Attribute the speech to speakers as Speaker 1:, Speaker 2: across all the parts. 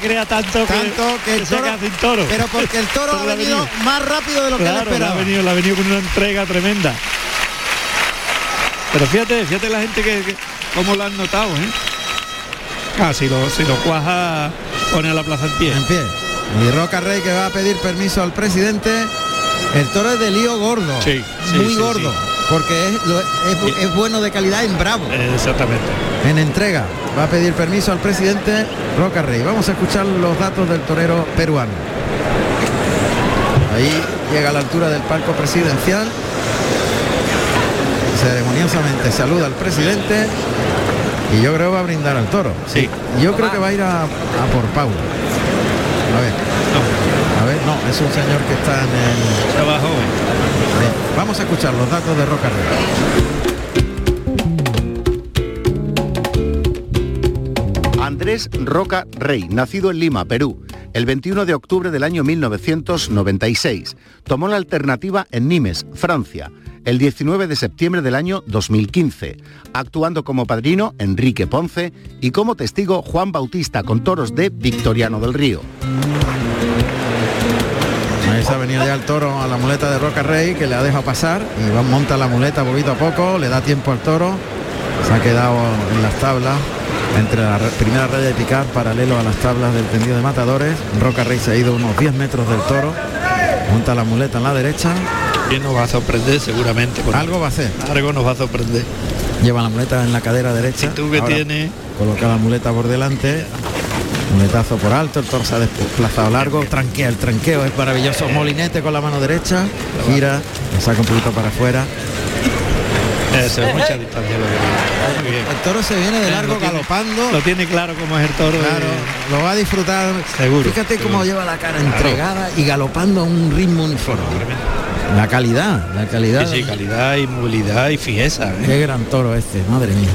Speaker 1: crea tanto,
Speaker 2: tanto que, el toro,
Speaker 1: toro,
Speaker 2: pero porque el toro ha venido más rápido de lo que él esperaba.
Speaker 1: ha venido, ha venido con una entrega tremenda. Pero fíjate, fíjate la gente que, cómo lo han notado, ¿eh? Ah, si lo, si lo cuaja, pone a la plaza en pie.
Speaker 2: En pie. Y Roca Rey que va a pedir permiso al presidente. El toro es de lío gordo.
Speaker 1: Sí,
Speaker 2: muy gordo. Porque es, bueno de calidad en bravo.
Speaker 1: Exactamente.
Speaker 2: En entrega. Va a pedir permiso al presidente Roca Rey. Vamos a escuchar los datos del torero peruano. Ahí llega a la altura del palco presidencial. Ceremoniosamente saluda al presidente y yo creo que va a brindar al toro.
Speaker 1: Sí.
Speaker 2: Yo creo que va a ir a, por Paula. A ver. A ver, no, es un señor que está en el.
Speaker 1: Trabajo.
Speaker 2: Vamos a escuchar los datos de Roca
Speaker 3: Rey. Andrés Roca Rey, nacido en Lima, Perú, el 21 de octubre del año 1996. Tomó la alternativa en Nimes, Francia el 19 de septiembre del año 2015, actuando como padrino Enrique Ponce y como testigo Juan Bautista con toros de Victoriano del Río.
Speaker 2: Ahí se ha venido ya el toro a la muleta de Roca Rey que le ha dejado pasar y va, monta la muleta poquito a poco, le da tiempo al toro, se ha quedado en las tablas entre la primera raya de picar paralelo a las tablas del tendido de matadores. Roca Rey se ha ido unos 10 metros del toro, monta la muleta en la derecha,
Speaker 1: y nos va a sorprender seguramente.
Speaker 2: Algo va a hacer.
Speaker 1: Algo nos va a sorprender.
Speaker 2: Lleva la muleta en la cadera derecha.
Speaker 1: ¿Y tú que tiene?
Speaker 2: Coloca la muleta por delante. Muletazo por alto, el toro se ha desplazado largo, tranquea, el tranqueo es maravilloso, molinete con la mano derecha, gira, lo saca un poquito para afuera,
Speaker 1: eso es mucha distancia
Speaker 2: El toro se viene de largo galopando.
Speaker 1: Lo tiene claro como es el toro.
Speaker 2: Claro, lo va a disfrutar.
Speaker 1: Seguro.
Speaker 2: Fíjate cómo lleva la cara entregada y galopando a un ritmo uniforme. La calidad, la calidad.
Speaker 1: Sí, calidad y movilidad y fijeza. ¿eh?
Speaker 2: Qué gran toro este, madre mía.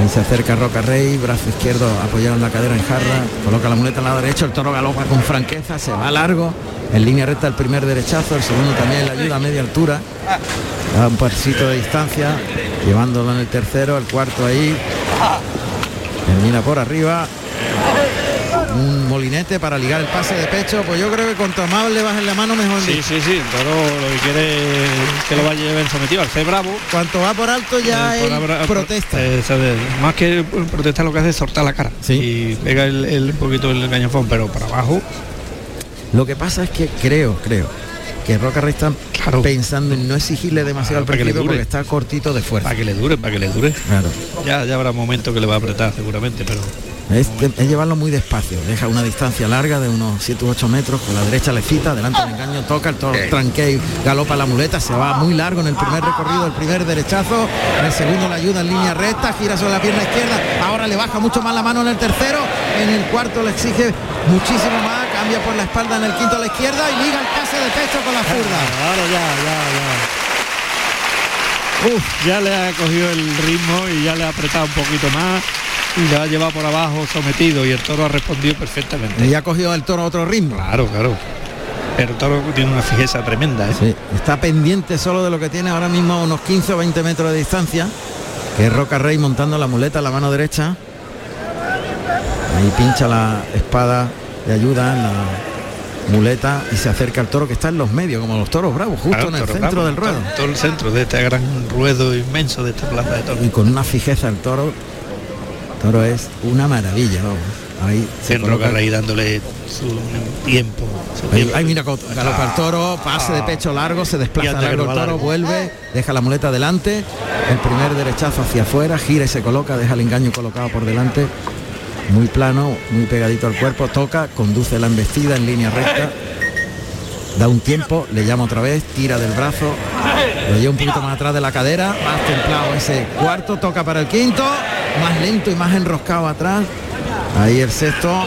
Speaker 2: Ahí se acerca Roca Rey, brazo izquierdo apoyado en la cadera en jarra, coloca la muleta en la derecha, el toro galopa con franqueza, se va largo, en línea recta el primer derechazo, el segundo también le ayuda a media altura, da un pasito de distancia, llevándolo en el tercero, el cuarto ahí, termina por arriba, un molinete para ligar el pase de pecho, pues yo creo que cuanto más le bajen la mano mejor.
Speaker 1: Sí, sí, sí, pero lo que quiere que lo vaya bien sometido al C bravo.
Speaker 2: Cuanto va por alto ya es protesta.
Speaker 1: más que protesta lo que hace es soltar la cara
Speaker 2: sí.
Speaker 1: y pega el, un poquito el cañafón, pero para abajo.
Speaker 2: Lo que pasa es que creo, creo, que Roca Rey está pensando en no exigirle demasiado al partido porque está cortito de fuerza.
Speaker 1: Para que le dure, para que le dure.
Speaker 2: Claro.
Speaker 1: Ya, ya habrá momento que le va a apretar seguramente, pero
Speaker 2: es, llevarlo muy despacio, deja una distancia larga de unos 7 u 8 metros, con la derecha le cita, delante del engaño toca, el toro tranque y galopa la muleta, se va muy largo en el primer recorrido, el primer derechazo, en el segundo le ayuda en línea recta, gira sobre la pierna izquierda, ahora le baja mucho más la mano en el tercero, en el cuarto le exige muchísimo más, cambia por la espalda en el quinto a la izquierda y liga el pase de pecho con la zurda.
Speaker 1: Ahora ya, ya, ya. Uf, ya le ha cogido el ritmo y ya le ha apretado un poquito más y le ha llevado por abajo sometido y el toro ha respondido perfectamente.
Speaker 2: Y ha cogido el toro a otro ritmo.
Speaker 1: Claro, claro. Pero el toro tiene una fijeza tremenda. ¿eh?
Speaker 2: está pendiente solo de lo que tiene ahora mismo a unos 15 o 20 metros de distancia. Que es Roca Rey montando la muleta a la mano derecha. Ahí pincha la espada de ayuda en la muleta y se acerca al toro que está en los medios, como los toros bravos, justo en el centro del ruedo.
Speaker 1: Todo el centro de este gran ruedo inmenso de esta plaza de toros.
Speaker 2: Y con una fijeza el toro toro es una maravilla, vamos. Ahí
Speaker 1: se coloca ahí dándole su tiempo.
Speaker 2: ahí, mira, galopa el toro, pase de pecho largo, se desplaza largo el toro, vuelve, deja la muleta adelante, el primer derechazo hacia afuera, gira y se coloca, deja el engaño colocado por delante, muy plano, muy pegadito al cuerpo, toca, conduce la embestida en línea recta, da un tiempo, le llama otra vez, tira del brazo, lo lleva un poquito más atrás de la cadera, más templado ese cuarto, toca para el quinto, más lento y más enroscado atrás. Ahí el sexto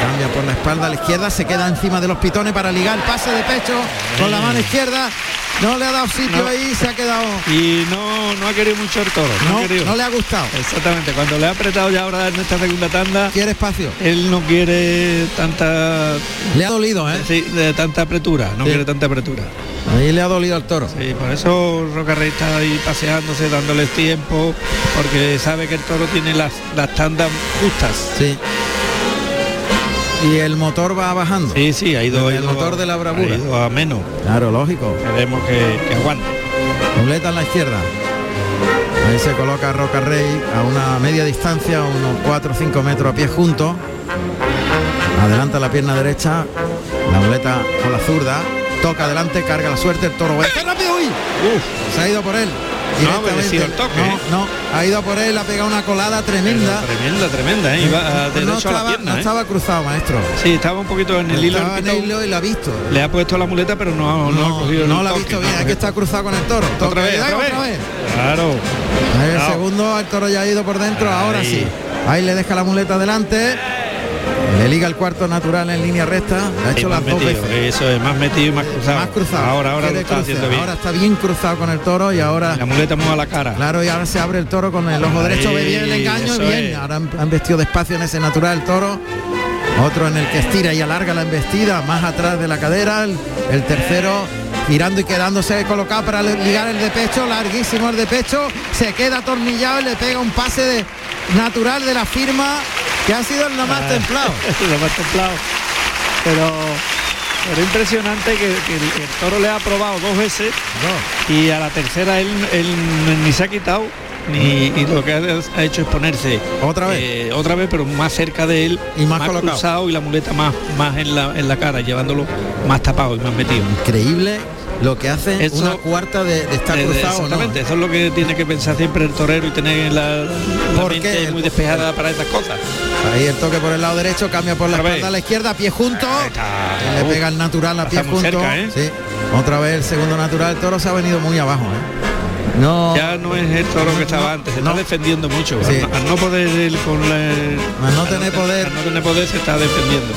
Speaker 2: cambia por la espalda a la izquierda, se queda encima de los pitones para ligar el pase de pecho con la mano izquierda. No le ha dado sitio ahí, se ha quedado.
Speaker 1: Y no, no ha querido mucho el toro.
Speaker 2: No, le ha gustado.
Speaker 1: Exactamente, cuando le ha apretado ya ahora en esta segunda tanda.
Speaker 2: Quiere espacio.
Speaker 1: Él no quiere tanta.
Speaker 2: Le ha dolido, ¿eh?
Speaker 1: Sí, de tanta apretura, no quiere tanta apretura.
Speaker 2: Ahí le ha dolido al toro.
Speaker 1: Sí, por eso Roca Rey está ahí paseándose, dándoles tiempo, porque sabe que el toro tiene las, las tandas justas.
Speaker 2: Sí. y el motor va bajando.
Speaker 1: Sí, sí, ha ido,
Speaker 2: el motor de la bravura.
Speaker 1: Ha ido a menos.
Speaker 2: Claro, lógico.
Speaker 1: Queremos que, que aguante.
Speaker 2: Muleta en la izquierda. Ahí se coloca Roca Rey a una media distancia, unos 4 o 5 metros a pie juntos. Adelanta la pierna derecha, la muleta con la zurda, toca adelante, carga la suerte, el toro. rápido! ¡Uy! se ha ido por él.
Speaker 1: No el toque.
Speaker 2: No, no, ha ido por él, ha pegado una colada tremenda.
Speaker 1: Pero tremenda, tremenda, ¿eh? Iba a- derecho
Speaker 2: no
Speaker 1: a
Speaker 2: estaba,
Speaker 1: la pierna,
Speaker 2: no
Speaker 1: ¿eh?
Speaker 2: estaba cruzado, maestro.
Speaker 1: Sí, estaba un poquito en el hilo.
Speaker 2: Estaba
Speaker 1: del
Speaker 2: en el
Speaker 1: pitón.
Speaker 2: hilo y la ha visto.
Speaker 1: Le ha puesto la muleta, pero no, no,
Speaker 2: No,
Speaker 1: ha cogido
Speaker 2: no la ha visto bien, hay que estar cruzado con el toro.
Speaker 1: Otra
Speaker 2: Toque,
Speaker 1: vez, otra vez. Claro.
Speaker 2: El segundo, el toro ya ha ido por dentro, ahora
Speaker 1: Ahí.
Speaker 2: sí. Ahí le deja la muleta adelante. Le liga el cuarto natural en línea recta. Ha hecho las dos veces.
Speaker 1: Eso es, más metido y más cruzado.
Speaker 2: Más cruzado.
Speaker 1: Ahora, ahora lo está
Speaker 2: cruce.
Speaker 1: haciendo bien.
Speaker 2: Ahora está bien cruzado con el toro y ahora.
Speaker 1: La muleta mueve a la cara.
Speaker 2: Claro, y ahora se abre el toro con el ojo derecho, ve bien el engaño,
Speaker 1: eso
Speaker 2: bien.
Speaker 1: es.
Speaker 2: Ahora han, han vestido despacio en ese natural el toro. Otro en el que estira y alarga la embestida, más atrás de la cadera. El, el tercero girando y quedándose colocado para ligar el de pecho, larguísimo el de pecho. Se queda atornillado y le pega un pase de, natural de la firma que ha sido el más
Speaker 1: Ah,
Speaker 2: templado.
Speaker 1: más templado. Pero, pero impresionante que, que el, el toro le ha probado dos veces y a la tercera él, él ni se ha quitado ni y lo que ha, hecho es ponerse
Speaker 2: Otra vez.
Speaker 1: eh, otra vez pero más cerca de él
Speaker 2: Y más colocado.
Speaker 1: cruzado y la muleta más más en la, en la cara llevándolo más tapado y más metido
Speaker 2: Increíble lo que hace
Speaker 1: Eso-
Speaker 2: una cuarta de, de estar
Speaker 1: Eh,
Speaker 2: cruzado. o no.
Speaker 1: exactamente eso es lo que tiene que pensar siempre el torero y tener la, la
Speaker 2: ¿Por
Speaker 1: mente muy despejada para estas cosas
Speaker 2: Ahí el toque por el lado derecho, cambia por la
Speaker 1: Otra vez.
Speaker 2: a la izquierda, pie junto. Le pega el natural a pie junto.
Speaker 1: cerca, ¿eh?
Speaker 2: Sí. Otra vez el segundo natural. El toro se ha venido muy abajo. ¿eh? No.
Speaker 1: ya no es el toro que estaba
Speaker 2: No,
Speaker 1: antes, se
Speaker 2: no.
Speaker 1: está defendiendo mucho.
Speaker 2: Sí.
Speaker 1: Al, no- al no poder él con la,
Speaker 2: Al no tener poder.
Speaker 1: al no tener poder se está defendiendo.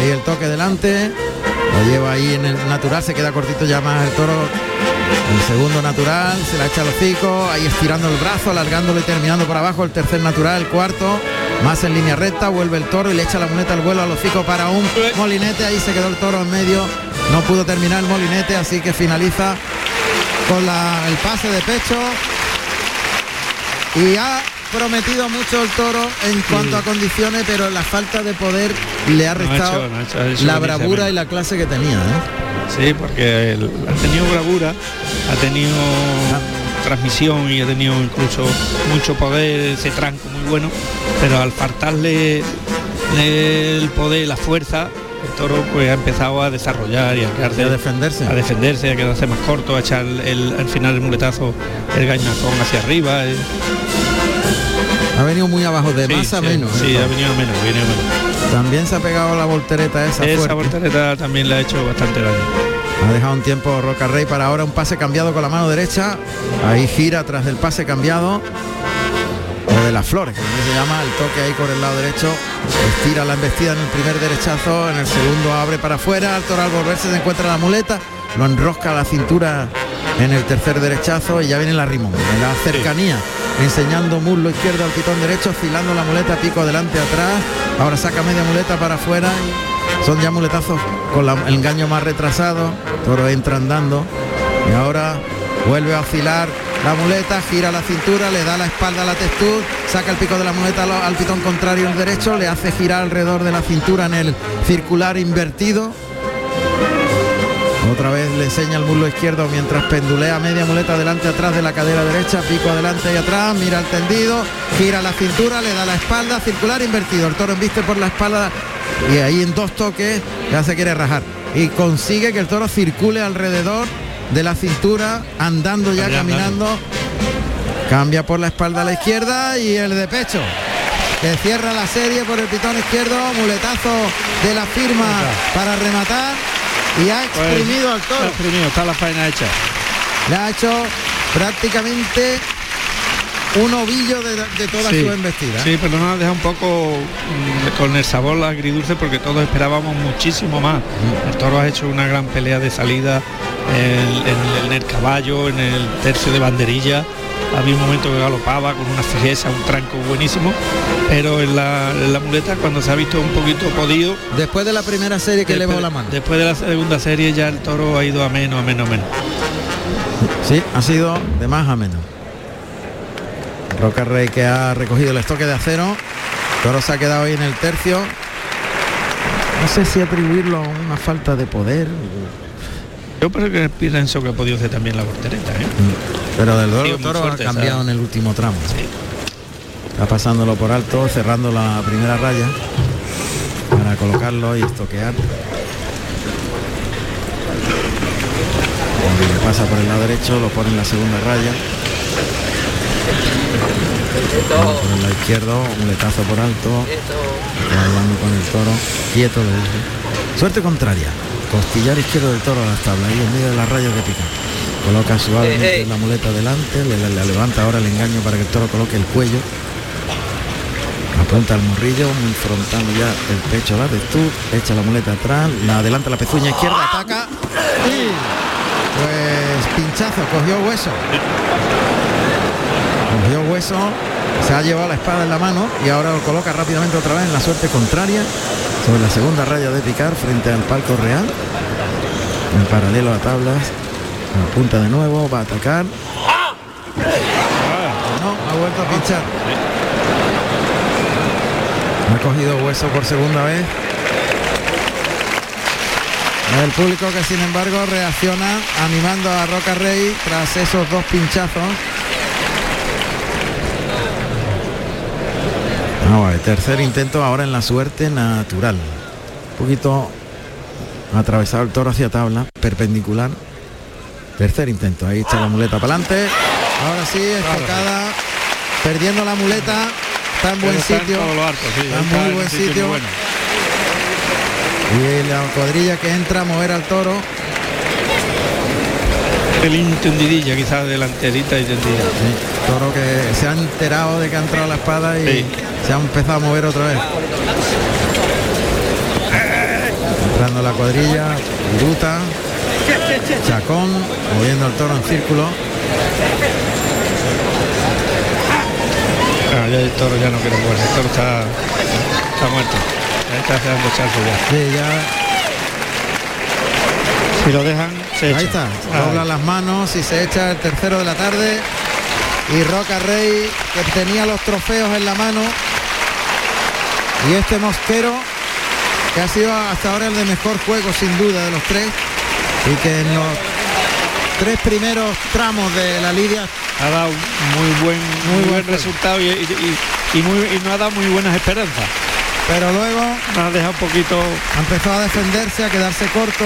Speaker 2: Ahí el toque delante. Lo lleva ahí en el natural. Se queda cortito ya más el toro. El segundo natural. Se la echa al hocico. Ahí estirando el brazo, alargándolo y terminando por abajo. El tercer natural. El cuarto. Más en línea recta. Vuelve el toro y le echa la muleta al vuelo al hocico para un molinete. Ahí se quedó el toro en medio. No pudo terminar el molinete. Así que finaliza con el pase de pecho. Y ha prometido mucho el toro en cuanto a condiciones, pero la falta de poder le ha
Speaker 1: No ha
Speaker 2: restado
Speaker 1: hecho- no ha hecho- ha hecho
Speaker 2: la bravura y la clase que tenía. ¿eh?
Speaker 1: Sí, porque él ha tenido bravura, ha tenido transmisión y ha tenido incluso mucho poder, ese tranco muy bueno, pero al faltarle el poder, la fuerza, el toro pues ha empezado a desarrollar y a quedarse
Speaker 2: a defenderse.
Speaker 1: a defenderse, a quedarse más corto, a echar el, al final el muletazo, el gañazón hacia arriba. eh.
Speaker 2: Ha venido muy abajo, de
Speaker 1: Sí,
Speaker 2: más a
Speaker 1: sí,
Speaker 2: menos.
Speaker 1: Sí,
Speaker 2: ¿eh?
Speaker 1: ha venido menos, ha venido menos.
Speaker 2: También se ha pegado la voltereta esa,
Speaker 1: Esa
Speaker 2: fuerte.
Speaker 1: voltereta también le ha hecho bastante daño.
Speaker 2: Ha dejado un tiempo Roca Rey para ahora un pase cambiado con la mano derecha. Ahí gira tras del pase cambiado. O de las flores, como se llama, el toque ahí por el lado derecho. Estira la embestida en el primer derechazo, en el segundo abre para afuera. Al volverse se encuentra la muleta, lo enrosca a la cintura en el tercer derechazo y ya viene la rimón. En la cercanía, enseñando muslo izquierdo al pitón derecho, oscilando la muleta, pico adelante atrás. Ahora saca media muleta para afuera. Son ya muletazos con el engaño más retrasado. Toro entra andando. Y ahora vuelve a oscilar la muleta, gira la cintura, le da la espalda a la textura, saca el pico de la muleta al, al pitón contrario el derecho, le hace girar alrededor de la cintura en el circular invertido. Otra vez le enseña el muslo izquierdo mientras pendulea media muleta delante atrás de la cadera derecha, pico adelante y atrás, mira el tendido, gira la cintura, le da la espalda, circular invertido. El toro embiste por la espalda y ahí en dos toques ya se quiere rajar. Y consigue que el toro circule alrededor de la cintura, andando ya, caminando. Cambia por la espalda a la izquierda y el de pecho. Que cierra la serie por el pitón izquierdo, muletazo de la firma para rematar y ha
Speaker 1: Pues,
Speaker 2: exprimido al
Speaker 1: Está
Speaker 2: toro.
Speaker 1: exprimido, está la faena hecha.
Speaker 2: Le ha hecho prácticamente un ovillo de, de toda
Speaker 1: Sí,
Speaker 2: su embestida.
Speaker 1: Sí, pero nos ha dejado un poco mm, con el sabor agridulce porque todos esperábamos muchísimo más. El toro ha hecho una gran pelea de salida en, en- en el caballo, en el tercio de banderilla. Había un momento que galopaba con una fijeza, un tranco buenísimo, pero en la, en la muleta cuando se ha visto un poquito podido,
Speaker 2: Después de la primera serie que elevó la mano.
Speaker 1: después de la segunda serie ya el toro ha ido a menos, a menos, a menos.
Speaker 2: Sí, ha sido de más a menos. Roca Rey que ha recogido el estoque de acero. Toro se ha quedado ahí en el tercio. no sé si atribuirlo a una falta de poder.
Speaker 1: Yo creo que pienso que ha podido ser también la portereta, ¿eh?
Speaker 2: Pero del Toro, toro ha cambiado en el último tramo. Está pasándolo por alto, cerrando la primera raya para colocarlo y estoquear. le pasa por el lado derecho, lo pone en la segunda raya. Por el lado izquierdo, un letazo por alto. Hablando con el toro. Quieto le. Suerte contraria. Costillar izquierdo del toro a las tablas, ahí en medio de las rayas de pica. Coloca suavemente la muleta delante, le, le, levanta ahora el engaño para que el toro coloque el cuello. Apunta al morrillo, muy frontal ya el pecho la tú, echa la muleta atrás, la adelanta la pezuña izquierda, ataca. Pues pinchazo, cogió hueso. Cogió hueso, se ha llevado la espada en la mano y ahora lo coloca rápidamente otra vez en la suerte contraria sobre la segunda raya de picar frente al palco real. En paralelo a tablas. Apunta de nuevo, va a atacar. No, ha vuelto a pinchar. Ha cogido hueso por segunda vez. El público que sin embargo reacciona animando a Roca Rey tras esos dos pinchazos. Tercer intento ahora en la suerte natural. Un poquito atravesado el toro hacia tabla, perpendicular. Tercer intento, ahí está la muleta para adelante. Ahora sí, enfocada, perdiendo la muleta. Está en buen sitio. está, en muy buen sitio. Y la cuadrilla que entra a mover al toro.
Speaker 1: El intendidilla quizás delanterita y tendida.
Speaker 2: toro que se ha enterado de que ha entrado la espada y se ha empezado a mover otra vez. Entrando la cuadrilla, Viruta, Chacón, moviendo al toro en círculo.
Speaker 1: Ah, ya el toro ya no quiere moverse, el toro está, está muerto está haciendo ya. ya. Si lo dejan, se
Speaker 2: Ahí está, dobla las manos y se echa el tercero de la tarde. Y Roca Rey, que tenía los trofeos en la mano. Y este Mosquero, que ha sido hasta ahora el de mejor juego sin duda de los tres. Y que en los tres primeros tramos de la lidia
Speaker 1: ha dado muy buen, muy, buen, resultado y, muy, y no ha dado muy buenas esperanzas
Speaker 2: pero luego
Speaker 1: ha dejado un poquito
Speaker 2: ha empezado a defenderse a quedarse corto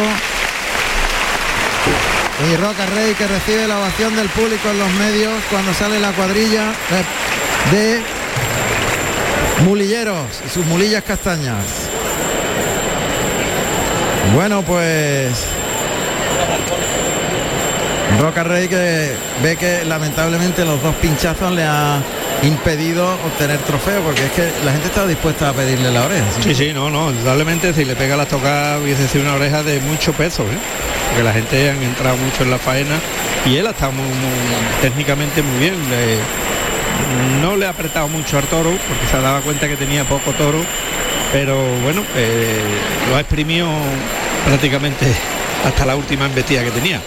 Speaker 2: y Roca Rey que recibe la ovación del público en los medios cuando sale la cuadrilla de mulilleros y sus mulillas castañas bueno pues Roca Rey que ve que lamentablemente los dos pinchazos le ha impedido obtener trofeo porque es que la gente está dispuesta a pedirle la oreja.
Speaker 1: Sí, sí, no, no, indudablemente si le pega la toca hubiese sido una oreja de mucho peso, ¿eh? porque la gente han entrado mucho en la faena y él ha estado muy, técnicamente muy bien. No le ha apretado mucho al toro porque se ha dado cuenta que tenía poco toro, pero bueno, eh, lo ha exprimido prácticamente hasta la última embestida que tenía.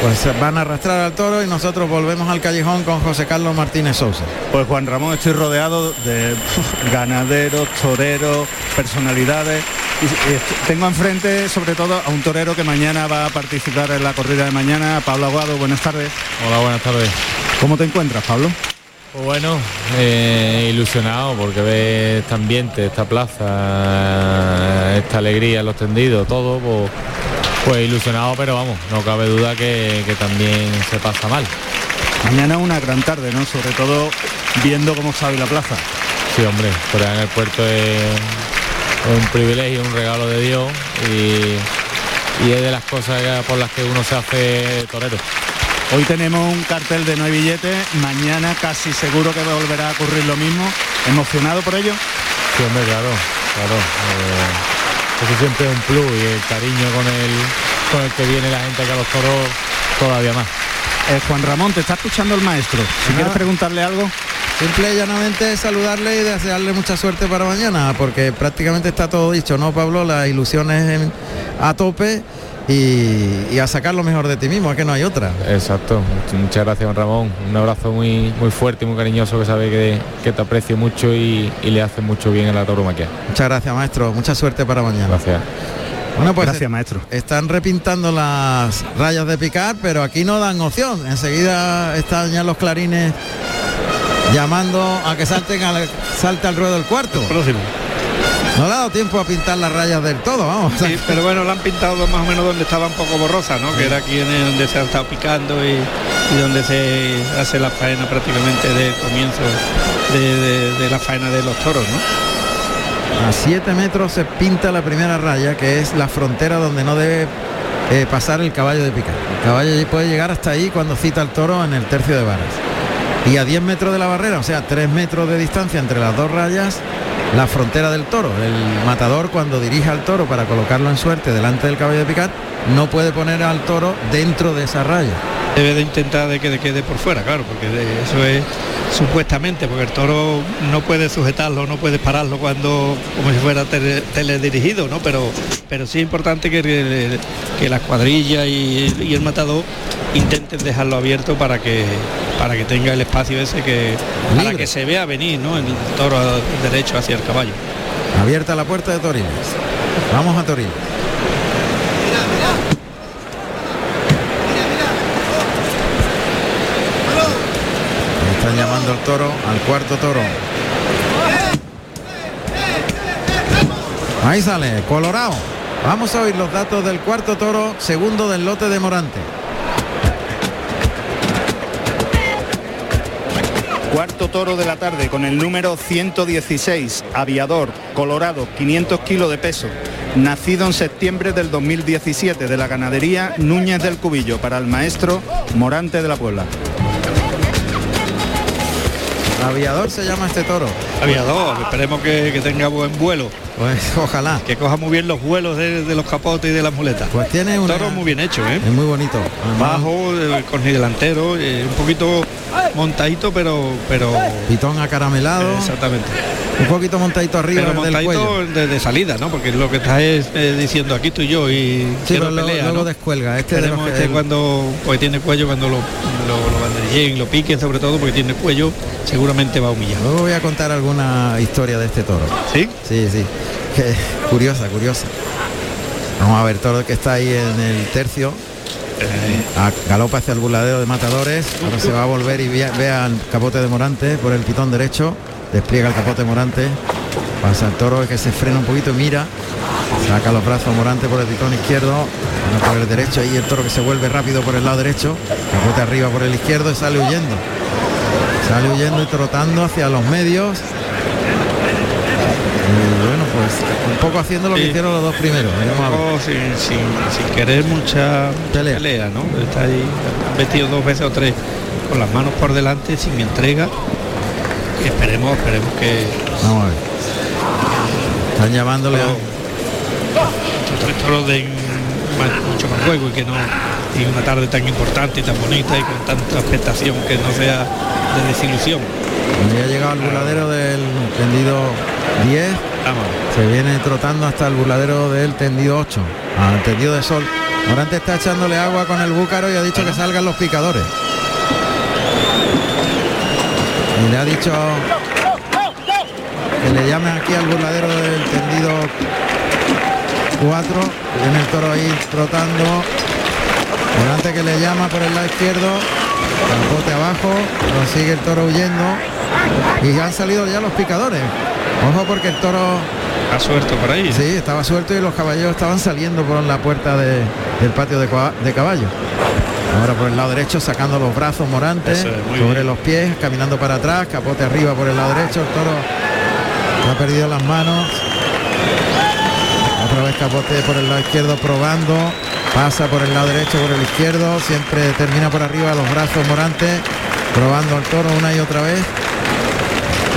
Speaker 2: Pues van a arrastrar al toro y nosotros volvemos al callejón con José Carlos Martínez Sousa.
Speaker 4: Pues Juan Ramón, estoy rodeado de ganaderos, toreros, personalidades. Y tengo enfrente sobre todo a un torero que mañana va a participar en la corrida de mañana, Pablo Aguado, buenas tardes.
Speaker 5: Hola, buenas tardes.
Speaker 4: ¿Cómo te encuentras, Pablo?
Speaker 5: Pues bueno, eh, ilusionado porque ve este ambiente, esta plaza, esta alegría, los tendidos, todo, pues pues ilusionado, pero vamos, no cabe duda que, también se pasa mal.
Speaker 4: Mañana una gran tarde, ¿no? Sobre todo viendo cómo sabe la plaza.
Speaker 5: Sí, hombre, por en el puerto es, un privilegio, un regalo de Dios y, es de las cosas por las que uno se hace torero.
Speaker 4: Hoy tenemos un cartel de no hay billetes, mañana casi seguro que volverá a ocurrir lo mismo. ¿Emocionado por ello?
Speaker 5: Sí, hombre, claro, claro. Eh, eso siempre es un plus y el cariño con el, con el que viene la gente que a los toros todavía más.
Speaker 4: Eh, Juan Ramón, te está escuchando el maestro. Si quieres preguntarle algo.
Speaker 2: Simple y llanamente saludarle y desearle mucha suerte para mañana, porque prácticamente está todo dicho, ¿no, Pablo? Las ilusiones a tope y, a sacar lo mejor de ti mismo, es que no hay otra.
Speaker 5: Exacto, muchas gracias Ramón, un abrazo muy, muy fuerte y muy cariñoso que sabe que, te aprecio mucho y, le hace mucho bien a la tauromaquia.
Speaker 2: Muchas gracias maestro, mucha suerte para mañana.
Speaker 5: Gracias.
Speaker 2: Bueno, pues Gracias, maestro. Están repintando las rayas de picar, pero aquí no dan opción. Enseguida están ya los clarines llamando a que salten al, salte al ruedo del cuarto.
Speaker 1: Próximo.
Speaker 2: No le ha dado tiempo a pintar las rayas del todo, vamos.
Speaker 1: Sí, pero bueno, la han pintado más o menos donde estaba un poco borrosa, ¿no? Que era aquí donde se ha estado picando y, donde se hace la faena prácticamente del comienzo de, la faena de los toros, ¿no?
Speaker 2: A 7 metros se pinta la primera raya, que es la frontera donde no debe eh, pasar el caballo de picar. El caballo puede llegar hasta ahí cuando cita el toro en el tercio de varas. Y a 10 metros de la barrera, o sea, 3 metros de distancia entre las dos rayas, la frontera del toro. El matador cuando dirige al toro para colocarlo en suerte delante del caballo de picar, no puede poner al toro dentro de esa raya.
Speaker 1: Debe de intentar de que quede por fuera, claro, porque eso es supuestamente, porque el toro no puede sujetarlo, no puede pararlo cuando como si fuera teledirigido, ¿no? Pero, pero sí es importante que, que las cuadrillas y, el matador intenten dejarlo abierto para que para que tenga el espacio ese que para que se vea venir, ¿no? El toro derecho hacia el caballo.
Speaker 2: Abierta la puerta de Torines. Vamos a Torines. Al toro, al cuarto toro. Ahí sale, Colorado. Vamos a oír los datos del cuarto toro, segundo del lote de Morante.
Speaker 3: Cuarto toro de la tarde con el número 116, aviador, colorado, 500 kilos de peso. Nacido en septiembre del 2017 de la ganadería Núñez del Cubillo para el maestro Morante de la Puebla.
Speaker 2: Aviador se llama este toro.
Speaker 1: Aviador, esperemos que, tenga buen vuelo.
Speaker 2: Pues ojalá.
Speaker 1: Que coja muy bien los vuelos de, los capotes y de las muletas.
Speaker 2: Pues tiene un
Speaker 1: toro muy bien hecho, ¿eh?
Speaker 2: Es muy bonito.
Speaker 1: Bajo, eh, con el delantero, eh, un poquito montadito, pero pero
Speaker 2: pitón acaramelado.
Speaker 1: Exactamente.
Speaker 2: Un poquito montadito arriba
Speaker 1: pero montadito De, salida, no porque lo que está es eh, diciendo aquí estoy yo y
Speaker 2: sí, pero pelea, luego, descuelga este, de
Speaker 1: este cuando pues tiene cuello cuando lo lo, lo, lo piquen sobre todo porque tiene cuello seguramente va a humillar
Speaker 2: luego voy a contar alguna historia de este toro.
Speaker 1: Sí
Speaker 2: sí sí. Que curiosa curiosa. Vamos a ver todo que está ahí en el tercio. A galopa hacia el burladero de matadores. Ahora se va a volver y vea, el capote de Morante por el pitón derecho. Despliega el capote Morante. Pasa el toro que se frena un poquito y mira saca los brazos Morante por el pitón izquierdo por el derecho y el toro que se vuelve rápido por el lado derecho capote arriba por el izquierdo y sale huyendo sale huyendo y trotando hacia los medios bueno, pues un poco haciendo lo que hicieron los dos primeros.
Speaker 1: sin, querer mucha pelea. ¿no? Está ahí vestido dos veces o tres con las manos por delante, sin entrega. Y esperemos, esperemos que.
Speaker 2: Vamos a ver. Están llamándole a.
Speaker 1: Tres toros de mucho más juego y que no. Y una tarde tan importante y tan bonita y con tanta expectación que no sea de desilusión.
Speaker 2: Ya ha llegado al burladero del tendido 10. Se viene trotando hasta el burladero del tendido 8. Al tendido de sol. Morante está echándole agua con el búcaro y ha dicho que salgan los picadores. Y le ha dicho que le llame aquí al burladero del tendido 4. Viene el toro ahí trotando. Morante que le llama por el lado izquierdo. bote abajo. Consigue el toro huyendo. Y han salido ya los picadores. Ojo porque el toro
Speaker 1: ha suelto por ahí.
Speaker 2: Sí, estaba suelto y los caballos estaban saliendo por la puerta del patio de, caballo. Ahora por el lado derecho sacando los brazos morantes sobre los pies, caminando para atrás, capote arriba por el lado derecho, el toro ha perdido las manos. Capote por el lado izquierdo probando, pasa por el lado derecho, por el izquierdo, siempre termina por arriba los brazos morantes, probando al toro una y otra vez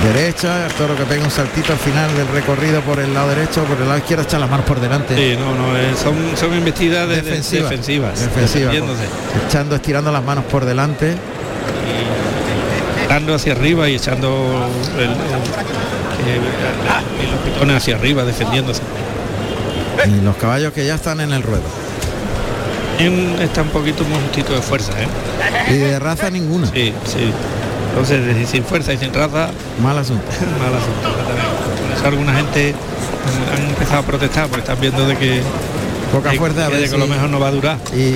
Speaker 2: derecha, el toro que pega un saltito al final del recorrido por el lado derecho, por el lado izquierdo echa las manos por delante.
Speaker 1: Sí, no, no, eh, son, son investidas defensivas.
Speaker 2: defensivas, echando, estirando las manos por delante.
Speaker 1: Y dando hacia arriba y echando el, los pitones hacia arriba, defendiéndose.
Speaker 2: Y los caballos que ya están en el ruedo.
Speaker 1: está un poquito justito de fuerza, ¿eh?
Speaker 2: Y de raza ninguna.
Speaker 1: Sí, sí. Entonces, sin fuerza y sin raza...
Speaker 2: Mal asunto.
Speaker 1: mal asunto, Por eso alguna gente han empezado a protestar porque están viendo de que
Speaker 2: poca fuerza a
Speaker 1: ver que lo mejor no va a durar
Speaker 2: y,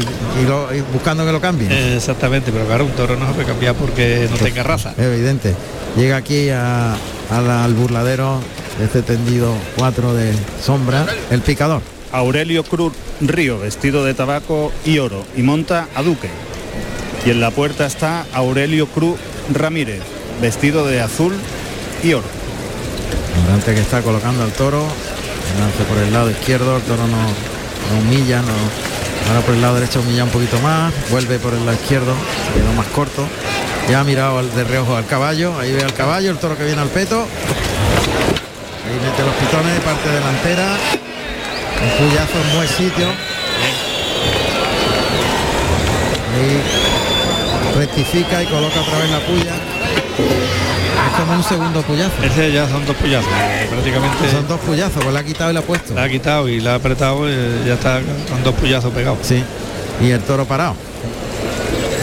Speaker 2: buscando que lo cambien
Speaker 1: exactamente pero claro un toro no se puede cambiar porque no tenga raza
Speaker 2: evidente llega aquí a, al burladero de este tendido 4 de sombra el picador.
Speaker 4: Aurelio Cruz Río vestido de tabaco y oro y monta a Duque. Y en la puerta está Aurelio Cruz Ramírez vestido de azul y oro.
Speaker 2: Durante que está colocando al toro lance por el lado izquierdo el toro no no humilla, no, ahora por el lado derecho humilla un poquito más, vuelve por el lado izquierdo, se quedó más corto, ya ha mirado de reojo al caballo, ahí ve al caballo, el toro que viene al peto, ahí mete los pitones, parte delantera, un puyazo en buen sitio, ahí rectifica y coloca otra vez la puya como un segundo puyazo.
Speaker 1: Ese ya son dos puyazos, prácticamente.
Speaker 2: Son dos puyazos, pues la ha quitado y la ha puesto.
Speaker 1: La ha quitado y la ha apretado y ya está con dos puyazos pegados.
Speaker 2: Sí. Y el toro parado.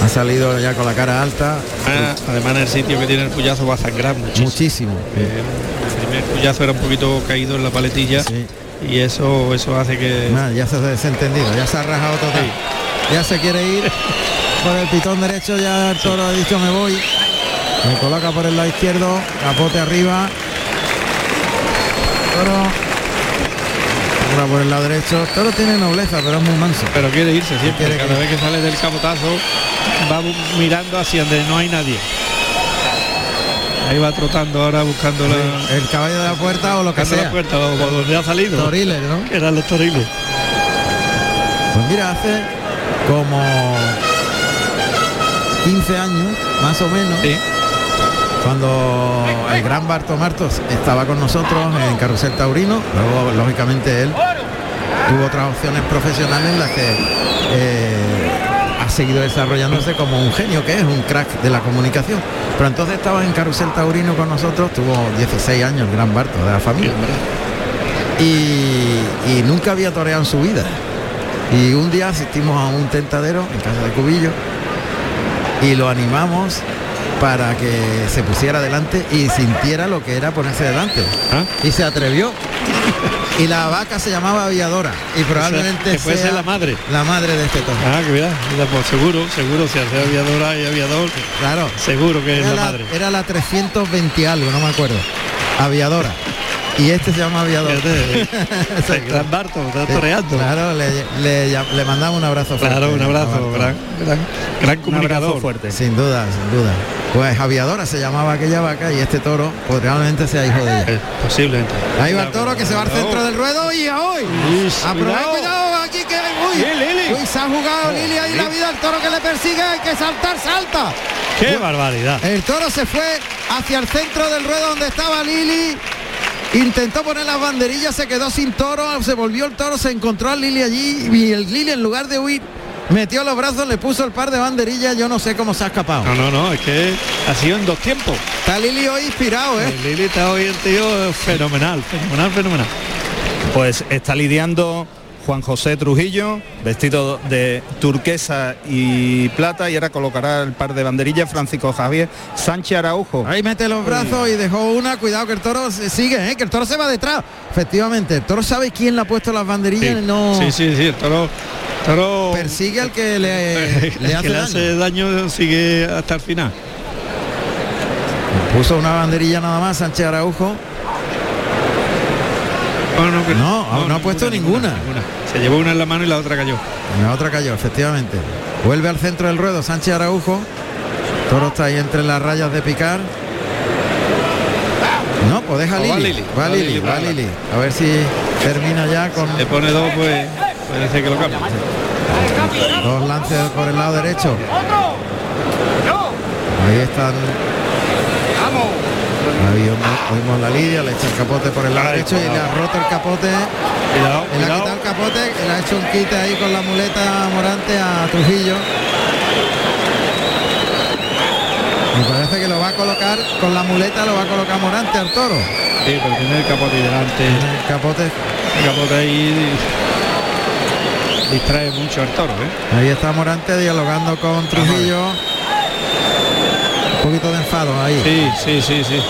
Speaker 2: Ha salido ya con la cara alta.
Speaker 1: Ah, además en el sitio que tiene el puyazo va a sangrar muchísimo.
Speaker 2: Muchísimo.
Speaker 1: Eh, primer puyazo era un poquito caído en la paletilla. Y eso eso hace que.
Speaker 2: ya se ha desentendido, ya se ha rajado todo. Ya se quiere ir por el pitón derecho, ya el toro ha dicho me voy. Me coloca por el lado izquierdo, capote arriba. Toro. Ahora por el lado derecho. Toro tiene nobleza, pero es muy manso.
Speaker 1: Pero quiere irse siempre. Cada vez que sale del capotazo va mirando hacia donde no hay nadie. Ahí va trotando ahora buscando
Speaker 2: el caballo de la puerta o lo que sea.
Speaker 1: La puerta, o, donde ha salido.
Speaker 2: Toriles, ¿no?
Speaker 1: Eran los toriles.
Speaker 2: Pues mira, hace como 15 años, más o menos cuando el gran Barto Martos estaba con nosotros en Carrusel Taurino, luego lógicamente él tuvo otras opciones profesionales en las que eh, ha seguido desarrollándose como un genio que es, un crack de la comunicación. Pero entonces estaba en Carrusel Taurino con nosotros, tuvo 16 años el gran Barto de la familia. Y, y nunca había toreado en su vida. Y un día asistimos a un tentadero en casa de Cubillo y lo animamos para que se pusiera delante y sintiera lo que era ponerse delante. ¿Ah? Y se atrevió. Y la vaca se llamaba Aviadora. Y probablemente
Speaker 1: o sea, la madre.
Speaker 2: la madre de este toro.
Speaker 1: Ah que mira, pues seguro seguro si hace aviadora y aviador
Speaker 2: claro.
Speaker 1: seguro que es la, madre.
Speaker 2: era la 320 algo no me acuerdo. Aviadora y este se llama aviador.
Speaker 1: gran Barto, está toreando.
Speaker 2: Claro, le, mandamos un abrazo
Speaker 1: fuerte. Claro, un abrazo, gran, gran, comunicador.
Speaker 2: fuerte. Sin duda, sin duda. Pues aviadora se llamaba aquella vaca y este toro probablemente sea hijo de ella. Eh,
Speaker 1: posiblemente.
Speaker 2: Ahí va el toro que se va al centro del ruedo y a hoy. Cuidado aquí que uy, uy, se ha jugado Lili ahí la vida, el toro que le persigue, hay que saltar, salta.
Speaker 1: ¡Qué barbaridad!
Speaker 2: El toro se fue hacia el centro del ruedo donde estaba Lili Intentó poner las banderillas, se quedó sin toro, se volvió el toro, se encontró a Lili allí y el Lili en lugar de huir metió los brazos, le puso el par de banderillas, yo no sé cómo se ha escapado.
Speaker 1: No, no, no, es que ha sido en dos tiempos.
Speaker 2: Está Lili hoy inspirado, ¿eh?
Speaker 1: Lili está hoy el tío fenomenal, fenomenal, fenomenal.
Speaker 4: Pues está lidiando Juan José Trujillo, vestido de turquesa y plata, y ahora colocará el par de banderillas Francisco Javier Sánchez Araujo.
Speaker 2: Ahí mete los brazos y dejó una, cuidado que el toro sigue, ¿eh? que el toro se va detrás. Efectivamente, el toro sabe quién le ha puesto las banderillas,
Speaker 1: sí.
Speaker 2: no.
Speaker 1: Sí, sí, sí, el toro. toro
Speaker 2: persigue al que le,
Speaker 1: le, hace, hace daño, sigue hasta el final.
Speaker 2: Puso una banderilla nada más Sánchez Araujo no, no, ha puesto ninguna,
Speaker 1: Se llevó una en la mano y la otra cayó.
Speaker 2: La otra cayó, efectivamente. Vuelve al centro del ruedo Sánchez Araujo. Toro está ahí entre las rayas de picar. No, pues deja Lili. Va Lili, va Lili. A ver si termina ya con.
Speaker 1: Le pone dos, pues puede ser que lo cambie.
Speaker 2: Dos lances por el lado derecho. Ahí están oímos la lidia, le echa el capote por el lado derecho y le ha roto el capote. le ha quitado el capote, le ha hecho un quite ahí con la muleta morante a Trujillo. Me parece que lo va a colocar con la muleta, lo va a colocar Morante al toro.
Speaker 1: Sí, pero tiene el capote delante.
Speaker 2: el capote.
Speaker 1: El capote ahí. distrae mucho al toro. ¿eh?
Speaker 2: Ahí está Morante dialogando con Trujillo. Ahí.
Speaker 1: Sí, sí, sí, sí.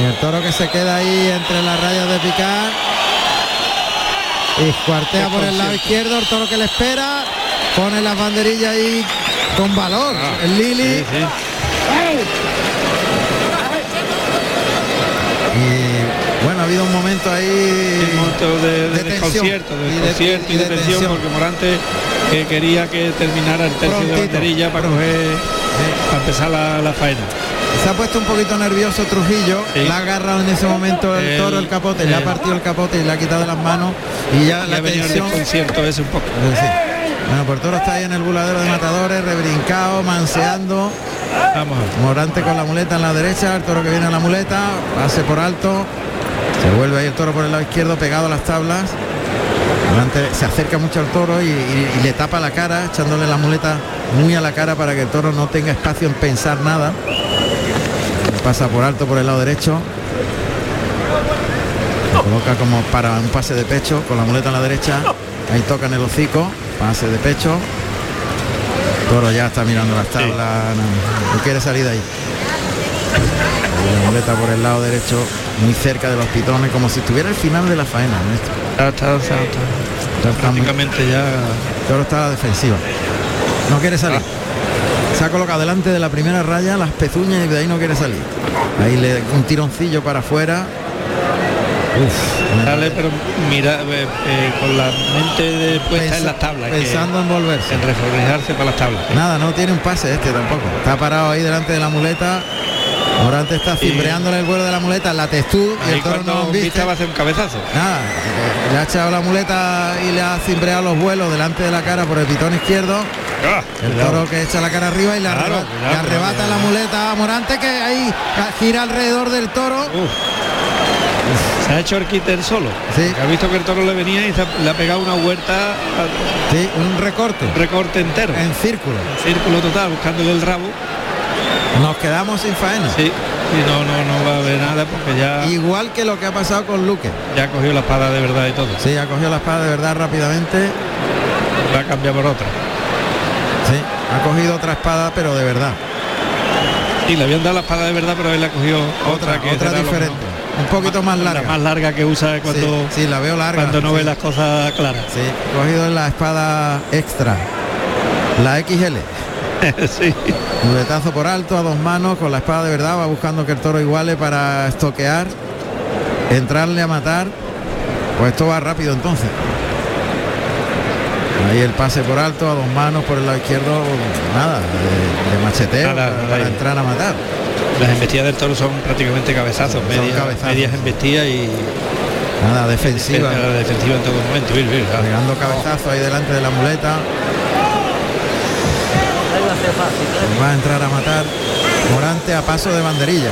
Speaker 2: Y el toro que se queda ahí entre las rayas de picar. Y cuartea por el lado izquierdo, el toro que le espera. Pone las banderillas ahí con valor.
Speaker 1: Ah,
Speaker 2: el Lili.
Speaker 1: Sí, sí.
Speaker 2: Y bueno, ha habido un momento ahí.
Speaker 1: Un momento de, de
Speaker 2: de tensión.
Speaker 1: desconcierto, de
Speaker 2: Y de-
Speaker 1: desconcierto y,
Speaker 2: y
Speaker 1: de,
Speaker 2: de
Speaker 1: tensión,
Speaker 2: tensión.
Speaker 1: porque Morante que quería que terminara el tercio
Speaker 2: Prontito,
Speaker 1: de banderilla para coger, para empezar la, la faena.
Speaker 2: Se ha puesto un poquito nervioso Trujillo,
Speaker 1: Sí.
Speaker 2: le ha agarrado en ese momento el,
Speaker 1: El-
Speaker 2: toro el capote, le ha
Speaker 1: el-
Speaker 2: partido el capote y le ha quitado las manos y ya
Speaker 1: Y
Speaker 2: la
Speaker 1: ha venido el
Speaker 2: tensión.
Speaker 1: desconcierto ese un poco.
Speaker 2: Sí. Bueno, el toro está ahí en el buladero de matadores, rebrincado, manseando.
Speaker 1: Vamos.
Speaker 2: Morante con la muleta en la derecha, el toro que viene a la muleta, pase por alto. Se vuelve ahí el toro por el lado izquierdo, pegado a las tablas. Morante se acerca mucho al toro y, y- y le tapa la cara, echándole la muleta muy a la cara para que el toro no tenga espacio en pensar nada. Pasa por alto por el lado derecho. Lo coloca como para un pase de pecho con la muleta en la derecha. Ahí toca en el hocico, pase de pecho. Toro ya está mirando las tablas, no, no quiere salir de ahí. La muleta por el lado derecho, muy cerca de los pitones, como si estuviera el final de la faena.
Speaker 1: Está, está, prácticamente ya
Speaker 2: el Toro está a la defensiva. No quiere salir. Se ha colocado delante de la primera raya, las pezuñas y de ahí no quiere salir. Ahí le un tironcillo para afuera. Uf,
Speaker 1: sale, pero mira, eh, eh, con la mente de- puesta en las tablas. que-
Speaker 2: Pensando en volverse.
Speaker 1: en reflejarse para las tablas.
Speaker 2: Nada, no tiene un pase este tampoco. Está parado ahí delante de la muleta. Morante está cimbreándole el vuelo de la muleta, la textura y el toro no viste.
Speaker 1: va a hacer un cabezazo.
Speaker 2: Nada, le ha echado la muleta y le ha cimbreado los vuelos delante de la cara por el pitón izquierdo.
Speaker 1: Ah,
Speaker 2: El toro que echa la cara arriba y
Speaker 1: Claro,
Speaker 2: arrebata,
Speaker 1: cuidado,
Speaker 2: le arrebata
Speaker 1: cuidado.
Speaker 2: la muleta a Morante que ahí gira alrededor del toro.
Speaker 1: Uf. Se ha hecho el quiter solo.
Speaker 2: Sí.
Speaker 1: Ha visto que el toro le venía y le ha pegado una vuelta, a-
Speaker 2: Sí, un recorte
Speaker 1: un recorte entero.
Speaker 2: en círculo.
Speaker 1: Círculo total, buscándole el rabo.
Speaker 2: Nos quedamos sin faena.
Speaker 1: Sí. Y no, no, no va a haber nada porque ya,
Speaker 2: Igual que lo que ha pasado con Luque.
Speaker 1: ya cogió la espada de verdad y todo.
Speaker 2: Sí, ha cogido la espada de verdad rápidamente.
Speaker 1: Va a cambiar por otra.
Speaker 2: Sí, ha cogido otra espada, pero de verdad.
Speaker 1: Y le habían dado la espada de verdad, pero él le cogió otra,
Speaker 2: Otra,
Speaker 1: que
Speaker 2: otra diferente. Un poquito más
Speaker 1: La
Speaker 2: larga.
Speaker 1: más larga que usa cuando,
Speaker 2: sí, sí, la veo larga.
Speaker 1: cuando no
Speaker 2: sí.
Speaker 1: ve las cosas claras.
Speaker 2: Sí, cogido la espada extra. La XL.
Speaker 1: sí.
Speaker 2: Muletazo por alto a dos manos con la espada de verdad. Va buscando que el toro iguale para estoquear. Entrarle a matar. Pues esto va rápido entonces. Ahí el pase por alto a dos manos por el lado izquierdo. Nada, de, de macheteo
Speaker 1: Nada,
Speaker 2: para, entrar a matar.
Speaker 1: Las embestidas del toro son prácticamente cabezazos,
Speaker 2: Son
Speaker 1: medias,
Speaker 2: cabezazos.
Speaker 1: medias embestidas y
Speaker 2: Nada, defensiva.
Speaker 1: la defensiva en todo momento.
Speaker 2: Pegando cabezazo ahí delante de la muleta. Va a entrar a matar Morante a paso de banderilla.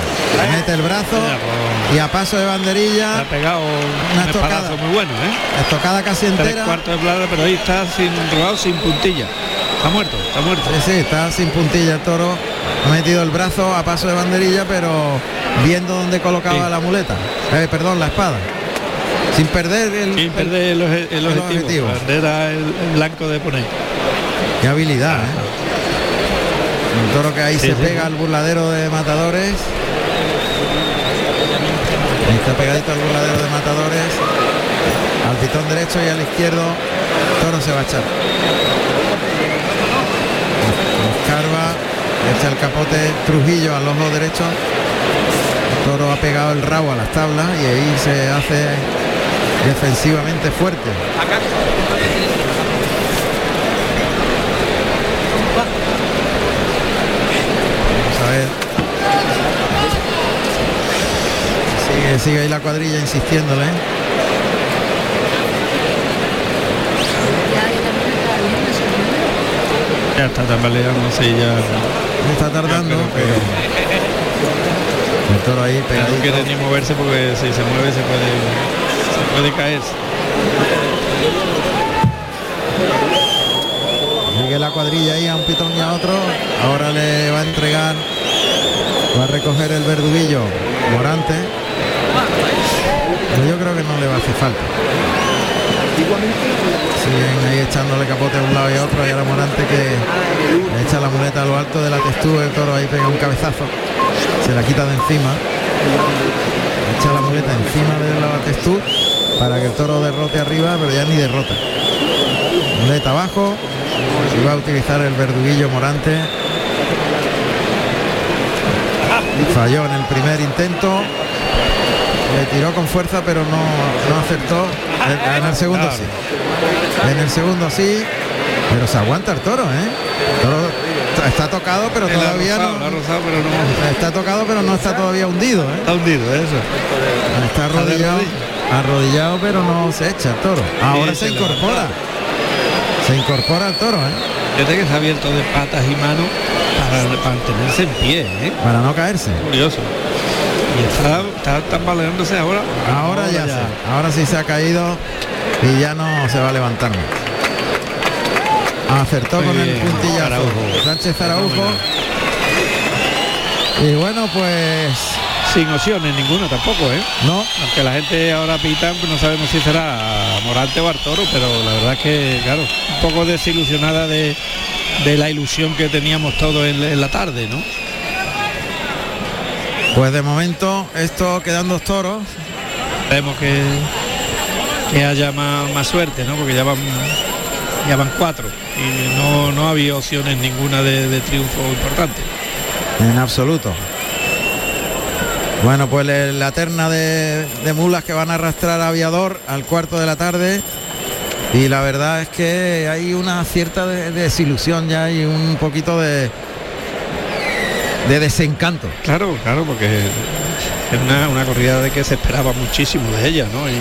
Speaker 2: Mete el brazo
Speaker 1: pues,
Speaker 2: y a paso de
Speaker 1: le
Speaker 2: banderilla,
Speaker 1: ha pegado
Speaker 2: Una
Speaker 1: un
Speaker 2: estocada.
Speaker 1: muy bueno, ¿eh?
Speaker 2: estocada casi
Speaker 1: Tres
Speaker 2: entera.
Speaker 1: cuartos de plata, pero ahí está sin robado, sin puntilla. Está muerto, está muerto.
Speaker 2: Sí, sí, está sin puntilla el toro. Ha metido el brazo a paso de banderilla, pero viendo dónde colocaba
Speaker 1: Sí.
Speaker 2: la muleta. Eh, perdón, la espada. Sin perder el,
Speaker 1: Sin perder el, el
Speaker 2: el
Speaker 1: objetivo.
Speaker 2: objetivo.
Speaker 1: La bandera, el, el blanco de poner.
Speaker 2: Qué habilidad, ¿eh? Un toro que ahí
Speaker 1: Sí,
Speaker 2: se
Speaker 1: sí,
Speaker 2: pega al burladero de matadores. Ahí está pegadito al burladero de matadores. Al pitón derecho y al izquierdo. Toro se va a echar. Escarba. Echa el capote Trujillo al ojo derecho. El toro ha pegado el rabo a las tablas y ahí se hace defensivamente fuerte. Vamos a ver. Sigue, sigue ahí la cuadrilla insistiéndole.
Speaker 1: Ya está tambaleándose y ya
Speaker 2: No está tardando,
Speaker 1: Ya, pero-
Speaker 2: pero... El toro ahí
Speaker 1: no
Speaker 2: pegadito.
Speaker 1: quiere ni moverse porque si se mueve se puede, se puede caer.
Speaker 2: Sigue la cuadrilla ahí a un pitón y a otro. Ahora le va a entregar, va a recoger el verduguillo Morante. Pero yo creo que no le va a hacer falta. Siguen ahí echándole capote a un lado y a otro y ahora Morante que echa la muleta a lo alto de la textura, el toro ahí pega un cabezazo, se la quita de encima, echa la muleta encima de la textura para que el toro derrote arriba, pero ya ni derrota. Muleta abajo, y va a utilizar el verduguillo Morante. Falló en el primer intento, le tiró con fuerza pero no, no acertó. En el segundo sí. En el segundo sí. Pero se aguanta el toro, ¿eh? El toro está tocado pero todavía no, Está tocado pero no está todavía hundido, ¿eh?
Speaker 1: Está hundido, eso.
Speaker 2: Está arrodillado, arrodillado pero no se echa el toro. Ahora se incorpora. Se incorpora el toro, ¿eh?
Speaker 1: Desde que se ha abierto de patas y manos para mantenerse en pie, ¿eh?
Speaker 2: Para no caerse.
Speaker 1: Curioso. Y está, está tambaleándose ahora.
Speaker 2: Ahora, ya, ahora sí se ha caído y ya no se va a levantar Acertó con el puntillazo Sánchez Araujo. Y bueno, pues
Speaker 1: sin opciones ninguna tampoco, ¿eh?
Speaker 2: No.
Speaker 1: Aunque la gente ahora pita, pues no sabemos si será Morante o Artoro, pero la verdad es que, claro, un poco desilusionada de, la ilusión que teníamos todos en, la tarde, ¿no?
Speaker 2: Pues de momento esto quedan dos toros.
Speaker 1: Vemos que, que haya más, suerte, ¿no? Porque ya van, ya van cuatro y no, no había opciones ninguna de, triunfo importante.
Speaker 2: En absoluto. Bueno, pues la terna de, mulas que van a arrastrar a Aviador al cuarto de la tarde. Y la verdad es que hay una cierta desilusión ya y un poquito de, de desencanto.
Speaker 1: Claro, claro, porque es una, corrida de que se esperaba muchísimo de ella, ¿no? Y,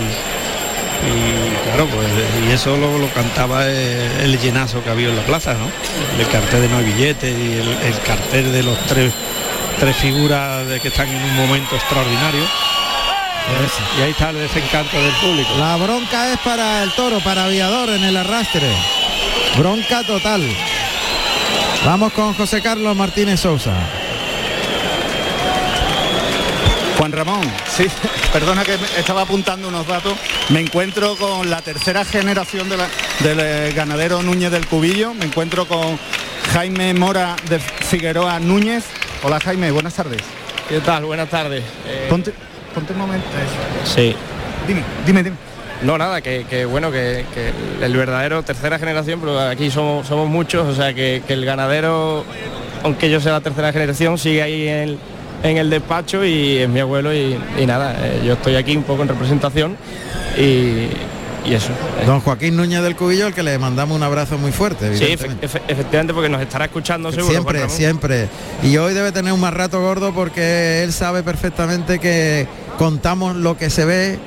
Speaker 1: claro, pues y eso lo, lo cantaba el, llenazo que había en la plaza, ¿no? El cartel de no hay billete y el, cartel de los tres, tres figuras de que están en un momento extraordinario. Y ahí está el desencanto del público.
Speaker 2: La bronca es para el toro, para aviador en el arrastre. Bronca total. Vamos con José Carlos Martínez Sousa.
Speaker 4: Juan Ramón, sí, perdona que estaba apuntando unos datos. Me encuentro con la tercera generación del eh, ganadero Núñez del Cubillo. Me encuentro con Jaime Mora de Figueroa Núñez. Hola Jaime, buenas tardes.
Speaker 6: ¿Qué tal? Buenas tardes.
Speaker 4: Eh, ponte, un momento.
Speaker 6: Sí.
Speaker 4: Dime, dime, dime.
Speaker 6: No, nada, que, bueno, que, el verdadero tercera generación, pero aquí somos, somos muchos, o sea que, el ganadero, aunque yo sea la tercera generación, sigue ahí en el en el despacho y es mi abuelo y, nada, eh, yo estoy aquí un poco en representación y, eso.
Speaker 2: Don Joaquín Núñez del Cubillo, el que le mandamos un abrazo muy fuerte.
Speaker 6: Sí, efectivamente, porque nos estará escuchando seguro.
Speaker 2: Siempre, siempre. Y hoy debe tener un más rato gordo porque él sabe perfectamente que contamos lo que se ve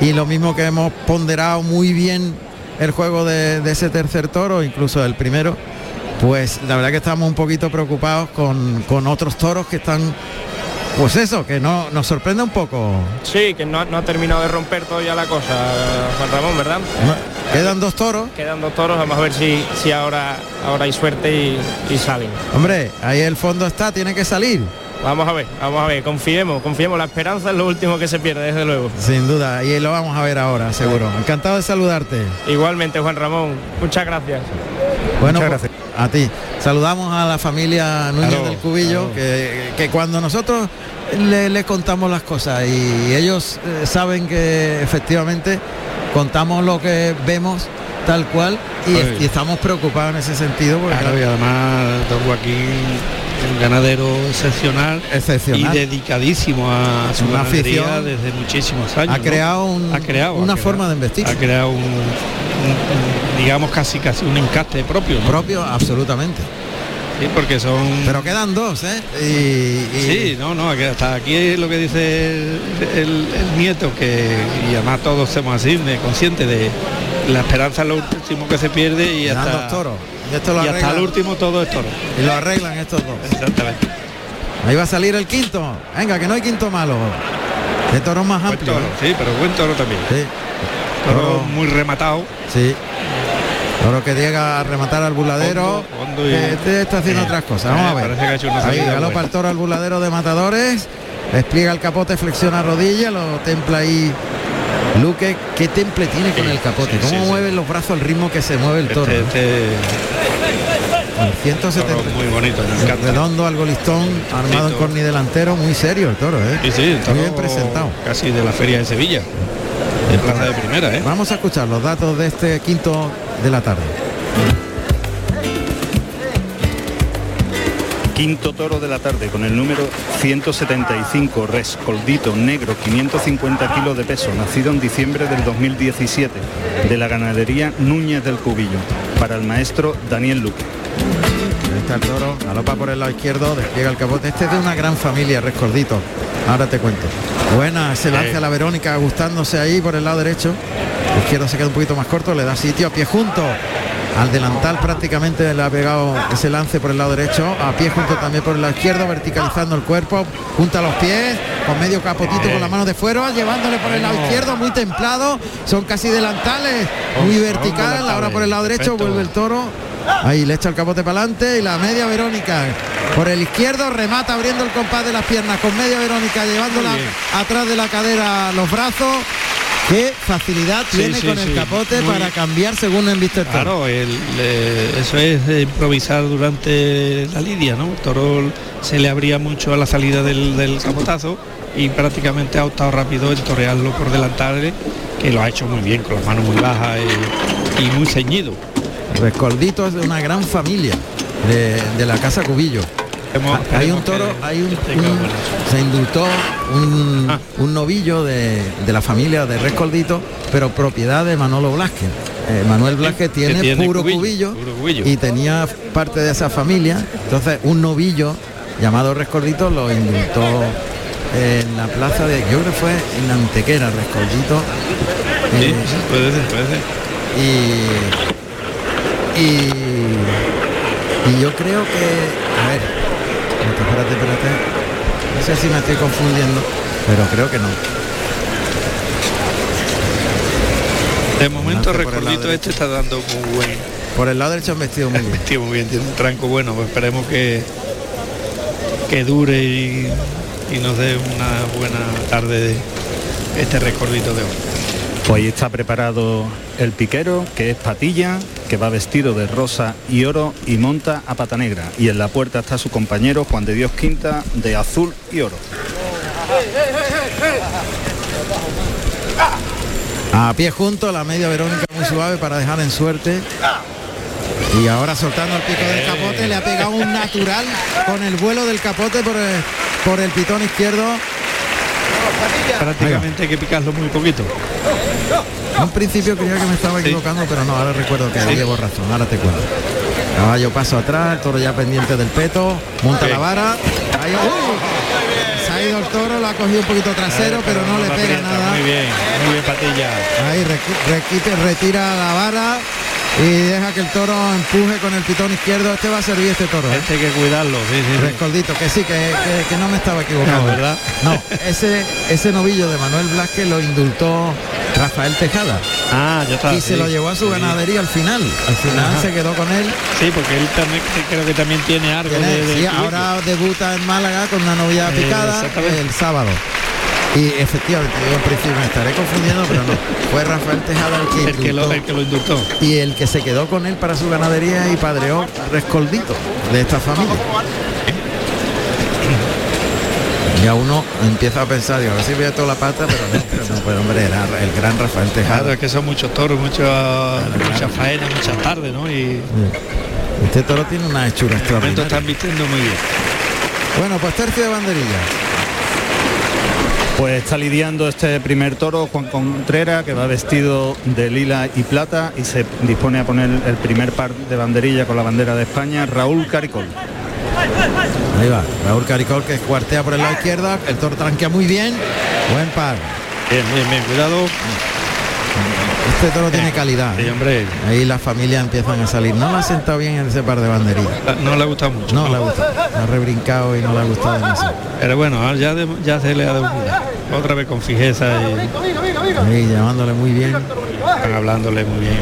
Speaker 2: y lo mismo que hemos ponderado muy bien el juego de, de ese tercer toro, incluso el primero, pues la verdad que estamos un poquito preocupados con, con otros toros que están pues eso, que no nos sorprende un poco.
Speaker 6: Sí, que no, ha terminado de romper todavía la cosa, Juan Ramón, ¿verdad?
Speaker 2: quedan dos toros.
Speaker 6: Quedan dos toros, vamos a ver si, si ahora, ahora hay suerte y, salen.
Speaker 2: Hombre, ahí el fondo está, tiene que salir.
Speaker 6: Vamos a ver, vamos a ver, confiemos, confiemos, la esperanza es lo último que se pierde, desde luego.
Speaker 2: Sin duda, y lo vamos a ver ahora, seguro. Encantado de saludarte.
Speaker 6: Igualmente, Juan Ramón, muchas gracias.
Speaker 2: Bueno, muchas gracias. A ti. Saludamos a la familia Núñez del Cubillo, que, cuando nosotros le, contamos las cosas y ellos eh, saben que efectivamente contamos lo que vemos tal cual y, estamos preocupados en ese sentido.
Speaker 1: Porque, claro, y además don Joaquín un ganadero excepcional,
Speaker 2: excepcional
Speaker 1: y dedicadísimo a su una afición desde muchísimos años.
Speaker 2: Ha creado, un,
Speaker 1: ha creado
Speaker 2: una forma de investir.
Speaker 1: Ha creado un, digamos casi casi un encaste propio.
Speaker 2: Propio, absolutamente.
Speaker 1: Sí, porque son...
Speaker 2: Pero quedan dos, ¿eh? Y,
Speaker 1: Sí, no, no, hasta aquí es lo que dice el, nieto, que y además todos somos así, conscientes de la esperanza es lo último que se pierde y hasta...
Speaker 2: Dos toros.
Speaker 1: Y, esto lo y hasta el último todo es toro.
Speaker 2: Y lo arreglan estos dos.
Speaker 1: Exactamente.
Speaker 2: Ahí va a salir el quinto. Venga, que no hay quinto malo. De toro más amplio.
Speaker 1: Sí, pero buen toro también.
Speaker 2: Sí.
Speaker 1: Toro muy rematado.
Speaker 2: Sí. Toro que llega a rematar al buladero. Este está haciendo eh, otras cosas. Vamos a ver. Ahí galopa el toro al buladero de matadores. Despliega el capote, flexiona rodilla, lo templa ahí Luque, qué temple tiene con
Speaker 1: Sí,
Speaker 2: el capote,
Speaker 1: sí,
Speaker 2: cómo
Speaker 1: sí, sí.
Speaker 2: mueve los brazos al ritmo que se mueve el toro.
Speaker 1: Este, este
Speaker 2: Con 170
Speaker 1: toro muy bonito, me encanta.
Speaker 2: redondo, algo listón, armado en corni delantero, muy serio el toro, ¿eh?
Speaker 1: Sí, sí, el
Speaker 2: muy
Speaker 1: toro
Speaker 2: bien presentado.
Speaker 1: Casi de la feria de Sevilla. De plaza de primera, ¿eh?
Speaker 2: Vamos a escuchar los datos de este quinto de la tarde.
Speaker 4: Quinto toro de la tarde con el número 175, rescoldito negro, 550 kilos de peso, nacido en diciembre del 2017, de la ganadería Núñez del Cubillo, para el maestro Daniel Luque.
Speaker 2: Está el toro, galopa por el lado izquierdo, despliega el capote. Este es de una gran familia, Rescordito. Ahora te cuento. Buena, se lanza la Verónica gustándose ahí por el lado derecho. El izquierdo se queda un poquito más corto, le da sitio a pie junto. Al delantal prácticamente le ha pegado ese lance por el lado derecho, a pie junto también por el lado izquierdo, verticalizando el cuerpo, junta los pies, con medio capotito con la mano de fuera, llevándole por el lado izquierdo, muy templado, son casi delantales, muy
Speaker 1: Son
Speaker 2: vertical, ahora por el lado derecho, vuelve el toro, Ahí le echa el capote para adelante y la media Verónica por el izquierdo remata abriendo el compás de las piernas con media Verónica llevándola atrás de la cadera los brazos. Qué facilidad
Speaker 1: Sí,
Speaker 2: tiene
Speaker 1: sí,
Speaker 2: con el capote
Speaker 1: Muy-
Speaker 2: para cambiar según el el toro.
Speaker 1: Claro, el, eh, eso es de improvisar durante la lidia, ¿no? El toro se le abría mucho a la salida del, del capotazo y prácticamente ha optado rápido en torearlo por delantales, que lo ha hecho muy bien, con las manos muy bajas y, y muy ceñido.
Speaker 2: Rescoldito es de una gran familia de, de la casa Cubillo. Hay un toro, hay un, se indultó un,
Speaker 1: Ah.
Speaker 2: un novillo de, de la familia de Rescoldito, pero propiedad de Manolo Blasque. Eh, Manuel Blasque
Speaker 1: que
Speaker 2: tiene,
Speaker 1: tiene
Speaker 2: puro
Speaker 1: cubillo,
Speaker 2: cubillo,
Speaker 1: puro cubillo.
Speaker 2: y tenía parte de esa familia. Entonces un novillo llamado Rescoldito lo indultó en la plaza de, yo creo que fue en Antequera, Rescoldito.
Speaker 1: Sí,
Speaker 2: Eh,
Speaker 1: sí, puede ser, puede ser.
Speaker 2: y, y, y yo creo que, a ver, espérate, espérate, no sé si me estoy confundiendo, pero creo que no.
Speaker 1: De momento
Speaker 2: lado
Speaker 1: Recordito este está dando muy buen
Speaker 2: Por el lado derecho han vestido muy bien.
Speaker 1: tío, muy bien, tiene un tranco bueno, pues esperemos que que dure y, y nos dé una buena tarde de este recordito de hoy.
Speaker 4: Pues ahí está preparado el piquero, que es patilla, que va vestido de rosa y oro y monta a pata negra. Y en la puerta está su compañero Juan de Dios Quinta de azul y oro.
Speaker 2: A pie junto, la media Verónica muy suave para dejar en suerte. Y ahora soltando el pico del capote, le ha pegado un natural con el vuelo del capote por el, por el pitón izquierdo.
Speaker 1: Prácticamente hay que picarlo muy poquito.
Speaker 2: En un principio creía que me estaba
Speaker 1: Sí.
Speaker 2: equivocando, pero no, ahora recuerdo que
Speaker 1: Sí.
Speaker 2: llevo razón, ahora te cuento. Caballo paso atrás, el toro ya pendiente del peto, monta
Speaker 1: Sí.
Speaker 2: la vara. Ahí, ¡uh! Se ha ido el toro, lo ha cogido un poquito trasero, pero no le pega
Speaker 1: aprieta,
Speaker 2: nada.
Speaker 1: Muy bien, muy bien patilla.
Speaker 2: Ahí requi- requite- retira la vara y deja que el toro empuje con el pitón izquierdo. Este va a servir este toro. ¿eh?
Speaker 1: Este hay que cuidarlo, sí, sí.
Speaker 2: Rescoldito, que sí, que, que- que no me estaba equivocando.
Speaker 1: No, ¿verdad?
Speaker 2: No, ese, ese novillo de Manuel Blasque lo indultó Rafael Tejada
Speaker 1: Ah, ya está.
Speaker 2: y se lo llevó a su
Speaker 1: Sí.
Speaker 2: ganadería al final. Al final
Speaker 1: Ajá.
Speaker 2: se quedó con él.
Speaker 1: Sí, porque él también creo que también tiene algo
Speaker 2: Tiene-
Speaker 1: de, de
Speaker 2: sí, ahora debuta en Málaga con una novia
Speaker 1: Eh,
Speaker 2: picada el sábado. Y efectivamente, yo en principio me estaré confundiendo, pero no. Fue Rafael Tejada el que
Speaker 1: el que, lo, el que lo indultó.
Speaker 2: y el que se quedó con él para su ganadería y padreó rescoldito de esta familia. Ya uno empieza a pensar, digo, a ver si voy a toda la pata, pero no, pero no, pues hombre, era el gran Rafael
Speaker 1: Claro,
Speaker 2: Tejada.
Speaker 1: es que son muchos toros, muchas muchas faenas, muchas tardes, ¿no? Y
Speaker 2: Este toro tiene una hechura
Speaker 1: momento
Speaker 2: extraordinaria.
Speaker 1: están vistiendo muy bien.
Speaker 2: Bueno, pues tercio de banderilla.
Speaker 4: Pues está lidiando este primer toro Juan Contreras, que va vestido de lila y plata y se dispone a poner el primer par de banderilla con la bandera de España, Raúl Caricol.
Speaker 2: Ahí va, Raúl Caricol que cuartea por el lado izquierdo, el toro tranquea muy bien, buen par.
Speaker 1: Bien, bien, bien, cuidado.
Speaker 2: Este toro tiene calidad.
Speaker 1: Sí, hombre,
Speaker 2: Ahí las familias empiezan a salir. No le ha sentado bien ese par de banderillas.
Speaker 1: no le ha gustado mucho.
Speaker 2: No le ha gustado. Ha rebrincado y no le ha gustado demasiado.
Speaker 1: Pero bueno, ya, de- ya se le ha dado. Otra vez con fijeza y
Speaker 2: Ahí llamándole muy bien.
Speaker 1: están hablándole muy bien,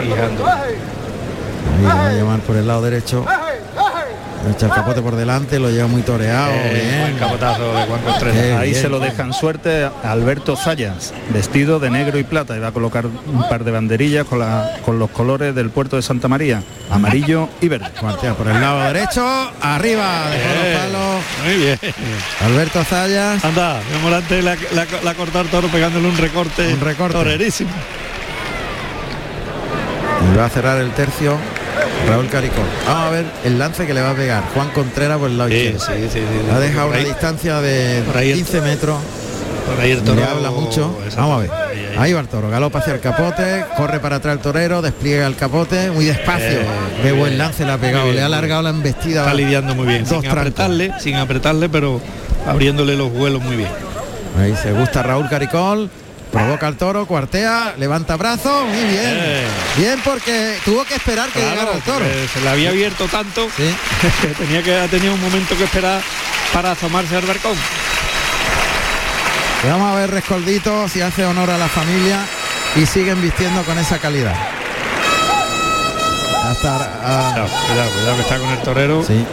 Speaker 1: fijando.
Speaker 2: Ahí le va a llamar por el lado derecho. Echa el capote por delante, lo lleva muy toreado.
Speaker 1: Eh, buen capotazo de Juan Contreras.
Speaker 4: Ahí
Speaker 2: bien.
Speaker 4: se lo dejan suerte a Alberto Zayas, vestido de negro y plata, y va a colocar un par de banderillas con, la- con los colores del puerto de Santa María, amarillo y verde.
Speaker 2: Cuartea por el lado derecho, arriba, dejó
Speaker 1: Eh,
Speaker 2: los palos.
Speaker 1: Muy bien.
Speaker 2: Alberto Zayas.
Speaker 1: Anda, veo Morante la, la, la cortó al toro pegándole un recorte,
Speaker 2: Un recorte.
Speaker 1: torerísimo.
Speaker 2: Y va a cerrar el tercio Raúl Caricón. Vamos a ver el lance que le va a pegar Juan Contreras por el lado izquierdo.
Speaker 1: sí, sí, sí.
Speaker 2: Ha dejado una
Speaker 1: ahí-
Speaker 2: distancia de
Speaker 1: por ahí el-
Speaker 2: 15 metros.
Speaker 1: Por ahí el toro
Speaker 2: Le habla mucho. Vamos a ver.
Speaker 1: Ahí, ahí.
Speaker 2: Ahí va el toro, galopa hacia el capote, corre para atrás el torero, despliega el capote, muy despacio.
Speaker 1: Eh,
Speaker 2: Qué
Speaker 1: muy
Speaker 2: buen lance le ha pegado, le ha alargado la embestida.
Speaker 1: Está lidiando muy bien,
Speaker 2: Dos
Speaker 1: sin
Speaker 2: trancos.
Speaker 1: apretarle, sin apretarle, pero abriéndole los vuelos muy bien.
Speaker 2: Ahí se gusta Raúl Caricol, provoca al toro, cuartea, levanta brazos, muy bien.
Speaker 1: Eh.
Speaker 2: Bien porque tuvo que esperar que llegara el toro.
Speaker 1: se le había abierto tanto
Speaker 2: Sí.
Speaker 1: que tenía que ha tenido un momento que esperar para asomarse al balcón.
Speaker 2: Y Vamos a ver Rescoldito si hace honor a la familia y siguen vistiendo con esa calidad. Hasta ah,
Speaker 1: Cuidado, cuidado, cuidado que está con el torero.
Speaker 2: sí.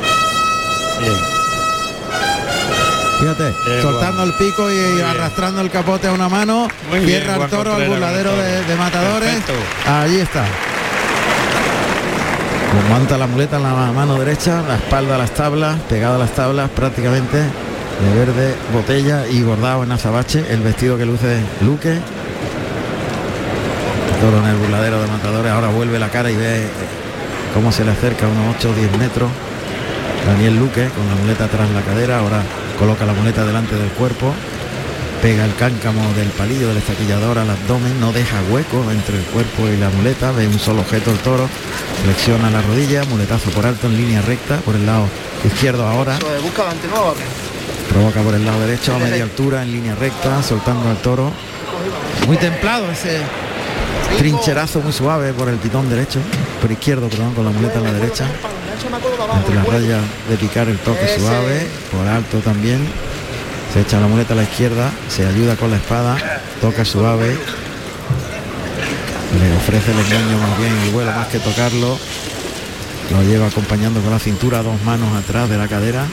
Speaker 1: Bien.
Speaker 2: Fíjate,
Speaker 1: Bien,
Speaker 2: soltando el pico y, arrastrando el capote a una mano,
Speaker 1: Muy bien,
Speaker 2: cierra el toro al burladero de, de matadores.
Speaker 1: Perfecto.
Speaker 2: Allí está. Monta la muleta en la mano derecha, la espalda a las tablas, pegado a las tablas prácticamente de verde botella y bordado en azabache, el vestido que luce Luque. El toro en el burladero de matadores, ahora vuelve la cara y ve eh, cómo se le acerca a unos 8 o 10 metros. Daniel Luque con la muleta tras la cadera, ahora coloca la muleta delante del cuerpo, pega el cáncamo del palillo del estaquillador al abdomen, no deja hueco entre el cuerpo y la muleta, ve un solo objeto el toro, flexiona la rodilla, muletazo por alto en línea recta, por el lado izquierdo ahora, provoca por el lado derecho a media altura en línea recta, soltando al toro. Muy templado ese trincherazo muy suave por el pitón derecho, por izquierdo, perdón, con la muleta en la derecha. Entre las rayas de picar el toque suave, por alto también. Se echa la muleta a la izquierda, se ayuda con la espada, toca suave. Le ofrece el engaño más bien el vuelo más que tocarlo. Lo lleva acompañando con la cintura, dos manos atrás de la cadera.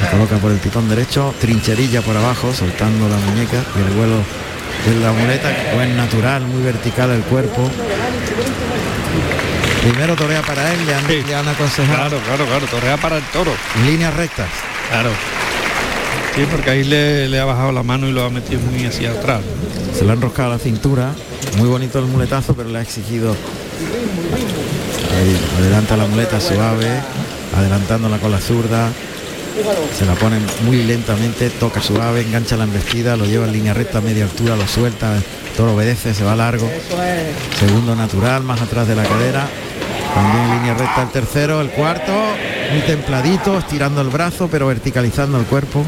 Speaker 2: La coloca por el pitón derecho, trincherilla por abajo, soltando la muñeca y el vuelo de la muleta, buen natural, muy vertical el cuerpo. Primero torea para él, le han,
Speaker 1: Sí.
Speaker 2: le han aconsejado
Speaker 1: Claro, claro, claro, torrea para el toro.
Speaker 2: líneas rectas.
Speaker 1: Claro. Sí, porque ahí le, le ha bajado la mano y lo ha metido muy hacia atrás.
Speaker 2: Se le ha enroscado la cintura, muy bonito el muletazo, pero le ha exigido ahí, adelanta la muleta suave, adelantándola con la zurda. Se la pone muy lentamente, toca suave, engancha la embestida, lo lleva en línea recta a media altura, lo suelta, el toro obedece, se va largo. Segundo natural, más atrás de la cadera. También línea recta el tercero, el cuarto, muy templadito, estirando el brazo, pero verticalizando el cuerpo.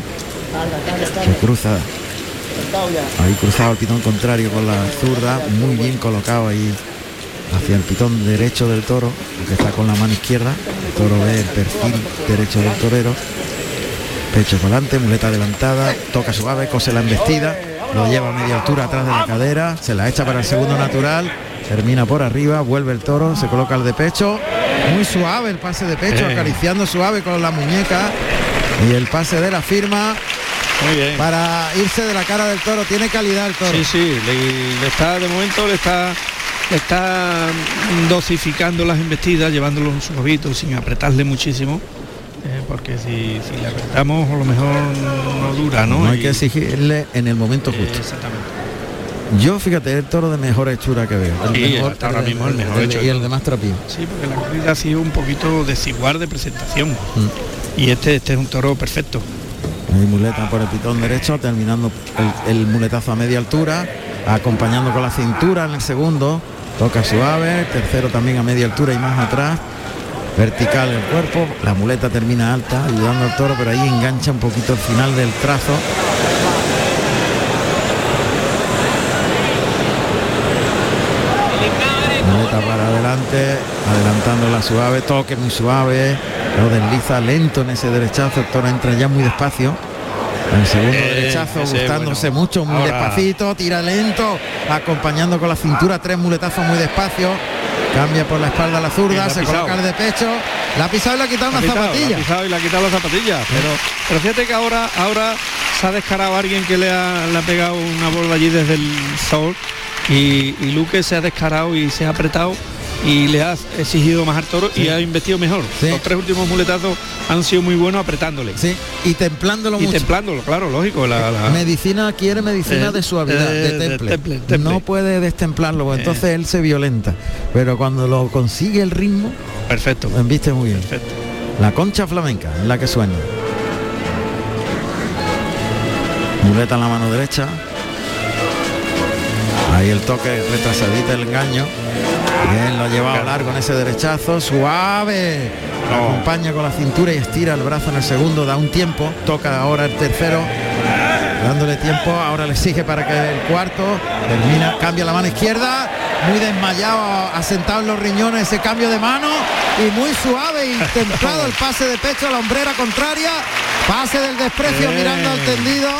Speaker 2: Se cruza. Ahí cruzado el pitón contrario con la zurda, muy bien colocado ahí hacia el pitón derecho del toro, que está con la mano izquierda. El toro ve el perfil derecho del torero. Pecho por delante, muleta adelantada, toca suave, cose la embestida, lo lleva a media altura atrás de la cadera, se la echa para el segundo natural, termina por arriba, vuelve el toro, se coloca el de pecho, muy suave el pase de pecho, acariciando suave con la muñeca y el pase de la firma
Speaker 1: Muy bien.
Speaker 2: para irse de la cara del toro. Tiene calidad el toro.
Speaker 1: Sí, sí, le, le está de momento le está le está dosificando las embestidas, llevándolo un suavito sin apretarle muchísimo. eh, porque si, si le apretamos a lo mejor no dura, ¿no?
Speaker 2: No hay
Speaker 1: Y-
Speaker 2: que exigirle en el momento
Speaker 1: eh,
Speaker 2: justo.
Speaker 1: exactamente.
Speaker 2: Yo fíjate, el toro de mejor hechura que veo. El
Speaker 1: Sí, hasta ahora mismo el mejor hecho
Speaker 2: Y el de más trapío.
Speaker 1: Sí, porque la corrida ha sido un poquito desigual de presentación.
Speaker 2: Mm.
Speaker 1: Y este, este es un toro perfecto.
Speaker 2: Ahí muleta por el pitón derecho, terminando el, el muletazo a media altura, acompañando con la cintura en el segundo, toca suave, tercero también a media altura y más atrás, vertical el cuerpo, la muleta termina alta, ayudando al toro, pero ahí engancha un poquito el final del trazo. Muleta adelantando la suave, toque muy suave, lo desliza lento en ese derechazo, el toro entra ya muy despacio. El segundo derechazo gustándose mucho, muy despacito, tira lento, acompañando con la cintura, tres muletazos muy despacio. Cambia por la espalda la zurda, se coloca el de pecho. La ha pisado y le ha quitado una zapatilla.
Speaker 1: La ha pisado y le ha quitado la zapatilla. Pero, pero fíjate que ahora, ahora se ha descarado a alguien que le ha, le ha pegado una bola allí desde el sol y, y Luque se ha descarado y se ha apretado y le ha exigido más al toro y ha investido mejor. Los tres últimos muletazos han sido muy buenos apretándole.
Speaker 2: Sí, y templándolo
Speaker 1: y templándolo, claro, lógico. La,
Speaker 2: Medicina quiere medicina eh, de suavidad, de, eh, temple. No puede destemplarlo, pues entonces él se violenta. Pero cuando lo consigue el ritmo,
Speaker 1: perfecto.
Speaker 2: Viste muy bien. Perfecto. La concha flamenca es la que suena. Muleta en la mano derecha. Ahí el toque retrasadita el engaño. Bien, lo ha llevado largo en ese derechazo, suave. Acompaña con la cintura y estira el brazo en el segundo, da un tiempo, toca ahora el tercero, dándole tiempo, ahora le exige para que el cuarto termina, cambia la mano izquierda, muy desmayado, asentado en los riñones ese cambio de mano y muy suave y templado el pase de pecho a la hombrera contraria, pase del desprecio mirando al tendido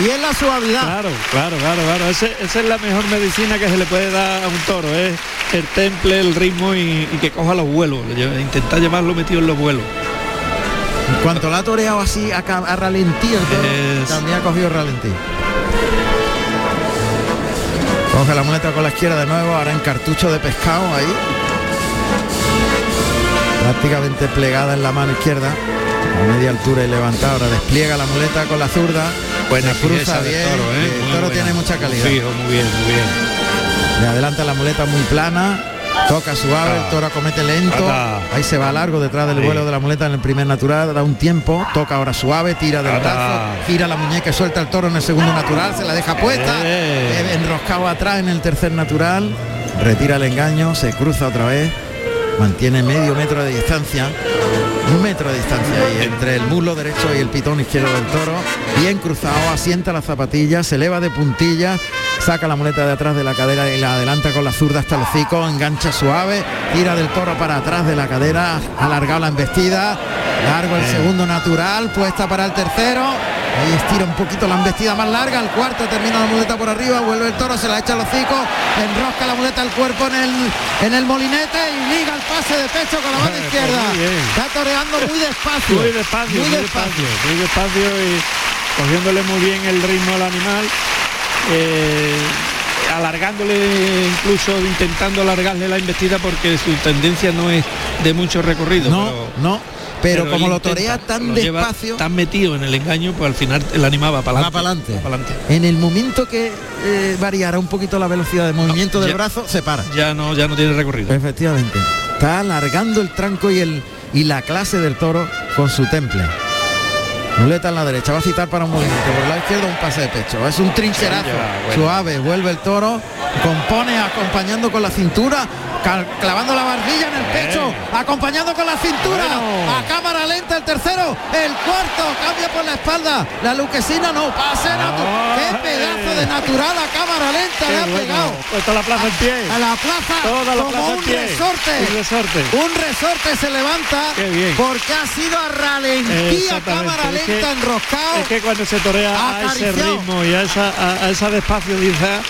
Speaker 2: y es la suavidad.
Speaker 1: Claro, claro, claro, claro. esa es la mejor medicina que se le puede dar a un toro, es el temple, el ritmo y, que coja los vuelos, intentar llevarlo metido en los vuelos.
Speaker 2: En cuanto la ha toreado así a, a ralentí, también ha cogido ralentí. Coge la muleta con la izquierda de nuevo, ahora en cartucho de pescado ahí. Prácticamente plegada en la mano izquierda, a media altura y levantada. Ahora despliega la muleta con la zurda Buena cruza bien. Toro, ¿eh? El toro tiene mucha calidad.
Speaker 1: muy bien, muy bien.
Speaker 2: Le adelanta la muleta muy plana. Toca suave, el toro acomete lento. Ahí se va largo detrás del vuelo de la muleta en el primer natural. Da un tiempo. Toca ahora suave, tira del brazo. Gira la muñeca y suelta el toro en el segundo natural. Se la deja puesta. Eh. Enroscado atrás en el tercer natural. Retira el engaño. Se cruza otra vez. Mantiene medio metro de distancia un metro de distancia ahí entre el muslo derecho y el pitón izquierdo del toro, bien cruzado, asienta la zapatilla, se eleva de puntillas, saca la muleta de atrás de la cadera y la adelanta con la zurda hasta el hocico, engancha suave, tira del toro para atrás de la cadera, alargado la embestida, largo el segundo natural, puesta para el tercero, Ahí estira un poquito la embestida más larga, el cuarto termina la muleta por arriba, vuelve el toro, se la echa al hocico, enrosca la muleta al cuerpo en el, en el molinete y liga el pase de pecho con la mano pues izquierda. Está toreando muy despacio.
Speaker 1: Muy despacio, muy, despacio, muy despacio y cogiéndole muy bien el ritmo al animal. Eh, alargándole incluso intentando alargarle la embestida porque su tendencia no es de mucho recorrido.
Speaker 2: No, no, pero, como lo torea tan despacio
Speaker 1: tan metido en el engaño pues al final el animal va para
Speaker 2: adelante en el momento que eh, variara un poquito la velocidad de movimiento del brazo se para.
Speaker 1: ya no ya no tiene recorrido.
Speaker 2: Efectivamente. Está alargando el tranco y el y la clase del toro con su temple. Muleta en la derecha, va a citar para un movimiento, por la izquierda un pase de pecho, es un trincherazo, suave, vuelve el toro, compone acompañando con la cintura, clavando la barbilla en el pecho, acompañando con la cintura, a cámara lenta el tercero, el cuarto, cambia por la espalda, la luquesina no, pase natural, qué pedazo de natural a cámara lenta le ha pegado.
Speaker 1: Puesto la plaza en pie.
Speaker 2: A la plaza Toda la como un, resorte, un resorte. Un resorte se levanta porque ha sido a ralentía, cámara lenta, enroscado.
Speaker 1: Es que cuando se torea a ese ritmo y a esa, a, esa despacio dice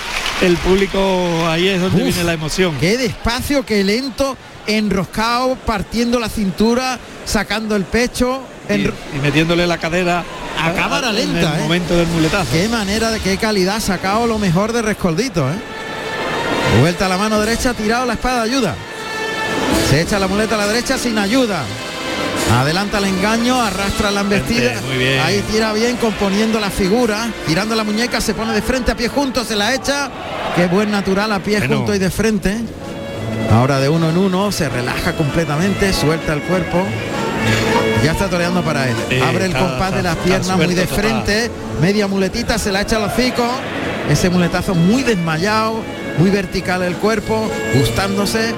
Speaker 1: el público ahí es donde viene la emoción.
Speaker 2: Qué despacio, qué lento, enroscado, partiendo la cintura, sacando el pecho.
Speaker 1: Y, metiéndole la cadera
Speaker 2: a, cámara lenta. En
Speaker 1: el ¿eh? momento del muletazo.
Speaker 2: Qué manera, de qué calidad, sacado lo mejor de Rescoldito. ¿eh? Vuelta a la mano derecha, tirado la espada, ayuda. Se echa la muleta a la derecha sin ayuda. Adelanta el engaño, arrastra la embestida. Ahí tira bien, componiendo la figura. Tirando la muñeca, se pone de frente a pie junto, se la echa. Qué buen natural a pie junto y de frente. Ahora de uno en uno, se relaja completamente, suelta el cuerpo. Ya está toreando para él. Abre el compás de las piernas muy de frente. Media muletita, se la echa al hocico. Ese muletazo muy desmayado, muy vertical el cuerpo, gustándose.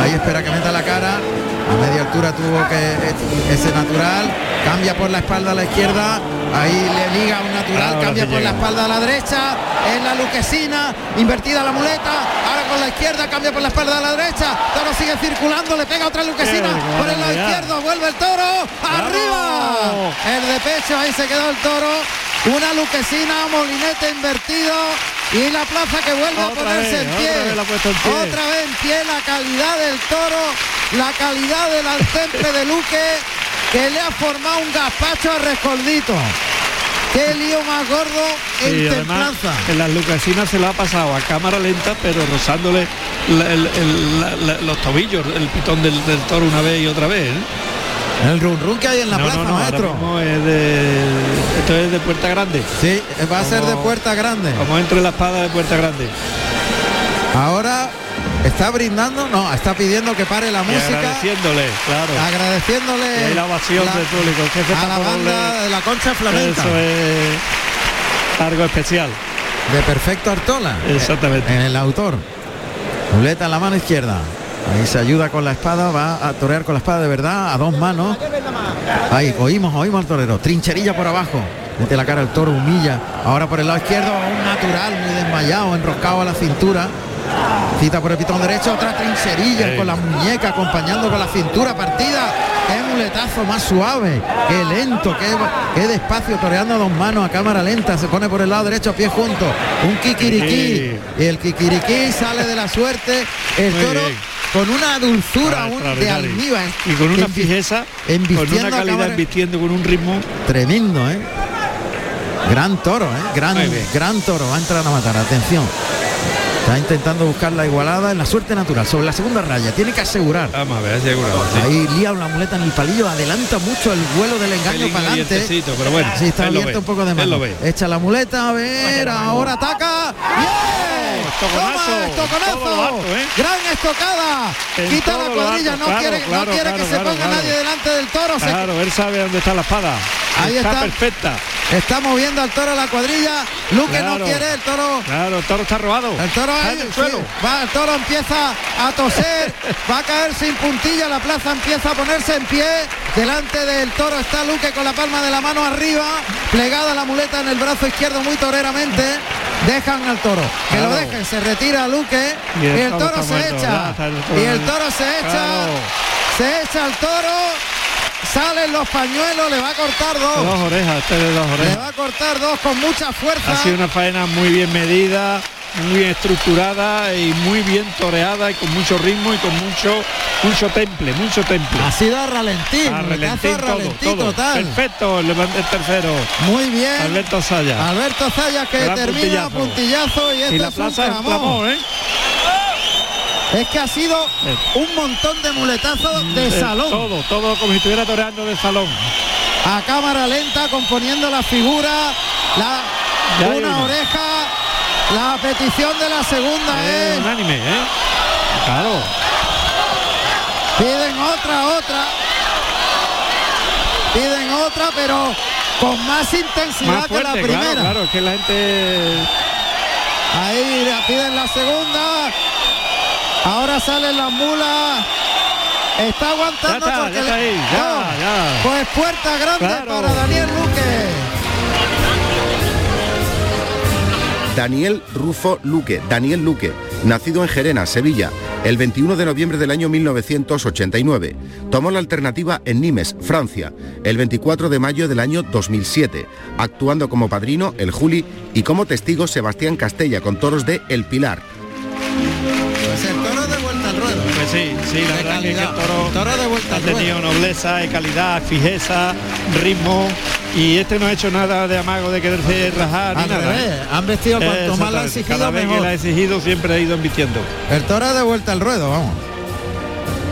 Speaker 2: Ahí espera que meta la cara a media altura tuvo que ese natural, cambia por la espalda a la izquierda, ahí le liga un natural, cambia por la espalda a la derecha, en la luquesina, invertida la muleta, ahora con la izquierda, cambia por la espalda a la derecha. Toro sigue circulando, le pega otra luquesina por el lado izquierdo, vuelve el toro. ¡Arriba! El de pecho, ahí se quedó el toro. Una luquesina, molinete invertido. Y la plaza que vuelve a ponerse en, pie. Otra vez, en pie. la calidad del toro, la calidad del temple de Luque, que le ha formado un gazpacho a Rescoldito. Qué lío más gordo en templanza.
Speaker 1: En las lucasinas se lo ha pasado a cámara lenta, pero rozándole los tobillos, el pitón del, toro una vez y otra vez. ¿eh?
Speaker 2: El run run que hay en la plaza, maestro.
Speaker 1: Es de, esto es de Puerta Grande.
Speaker 2: Sí, va a ser de Puerta Grande.
Speaker 1: Como entre la espada de Puerta Grande.
Speaker 2: Ahora Está brindando, no, está pidiendo que pare la música.
Speaker 1: agradeciéndole, claro.
Speaker 2: Agradeciéndole.
Speaker 1: la ovación del público.
Speaker 2: a la banda de la concha flamenca.
Speaker 1: Eso es algo especial.
Speaker 2: De perfecto Artola.
Speaker 1: Exactamente.
Speaker 2: En el autor. Muleta en la mano izquierda. Ahí se ayuda con la espada, va a torear con la espada de verdad, a dos manos. Ahí, oímos, oímos al torero. Trincherilla por abajo. Mete la cara al toro, humilla. Ahora por el lado izquierdo, un natural, muy desmayado, enroscado a la cintura. Cita por el pitón derecho, otra trincherilla con la muñeca acompañando con la cintura partida. Qué muletazo más suave, qué lento, qué, qué despacio, toreando a dos manos a cámara lenta. Se pone por el lado derecho, pie junto. Un kikiriki. Y el kikiriki sale de la suerte. El toro con una dulzura ah, de almíbar.
Speaker 1: Y con una fijeza, con una calidad vistiendo con un ritmo.
Speaker 2: Tremendo, ¿eh? Gran toro, ¿eh? Gran, gran toro. Va a entrar a matar. Atención. Está intentando buscar la igualada en la suerte natural, sobre la segunda raya, tiene que asegurar.
Speaker 1: Vamos a ver, asegurado.
Speaker 2: Ahí lía una muleta en el palillo, adelanta mucho el vuelo del engaño para adelante.
Speaker 1: Pero bueno,
Speaker 2: sí, está abierto un poco de mano. Echa la muleta, a ver, ahora ataca.
Speaker 1: Toma,
Speaker 2: estoconazo. ¿eh? Gran estocada. Quita la cuadrilla, no quiere, no quiere que se ponga nadie delante del toro.
Speaker 1: Claro, él sabe dónde está la espada. Ahí está, perfecta.
Speaker 2: Está moviendo al toro la cuadrilla. Luque no quiere, el toro.
Speaker 1: Claro, el toro está robado.
Speaker 2: El toro ahí, el suelo. va, el toro empieza a toser, va a caer sin puntilla, la plaza empieza a ponerse en pie. Delante del toro está Luque con la palma de la mano arriba, plegada la muleta en el brazo izquierdo muy toreramente. Dejan al toro, que lo dejen, se retira Luque y el, toro, se echa. y el toro se echa. Se echa al toro Salen los pañuelos, le va a cortar dos.
Speaker 1: Dos orejas, este de dos orejas.
Speaker 2: Le va a cortar dos con mucha fuerza.
Speaker 1: Ha sido una faena muy bien medida, muy bien estructurada y muy bien toreada y con mucho ritmo y con mucho mucho temple, mucho temple.
Speaker 2: Ha sido a ralentí, a ralentí, total.
Speaker 1: Perfecto, el, tercero.
Speaker 2: Muy bien.
Speaker 1: Alberto Saya.
Speaker 2: Alberto Saya que termina puntillazo, y, este
Speaker 1: la plaza es ¿eh?
Speaker 2: Es que ha sido un montón de muletazos de salón.
Speaker 1: Todo, todo como si estuviera toreando de salón.
Speaker 2: A cámara lenta, componiendo la figura, la, una, oreja, la petición de la segunda
Speaker 1: es... ¿eh? Unánime, ¿eh? Claro.
Speaker 2: Piden otra, otra. Piden otra, pero con más intensidad que la primera. Claro,
Speaker 1: claro, que la gente...
Speaker 2: Ahí piden la segunda. Ahora sale la mula. Está aguantando porque Pues puerta grande para Daniel Luque.
Speaker 3: Daniel Rufo Luque, Daniel Luque, nacido en Gerena, Sevilla, el 21 de noviembre del año 1989. Tomó la alternativa en Nimes, Francia, el 24 de mayo del año 2007, actuando como padrino el Juli y como testigo Sebastián Castella con toros de El Pilar,
Speaker 1: sí, sí, la verdad que, el toro, de vuelta ha tenido nobleza, calidad, fijeza, ritmo y este no ha hecho nada de amago de quererse rajar ni nada.
Speaker 2: Han vestido cuanto más la ha exigido
Speaker 1: Cada vez que la ha exigido siempre ha ido invirtiendo.
Speaker 2: El toro de vuelta al ruedo, vamos.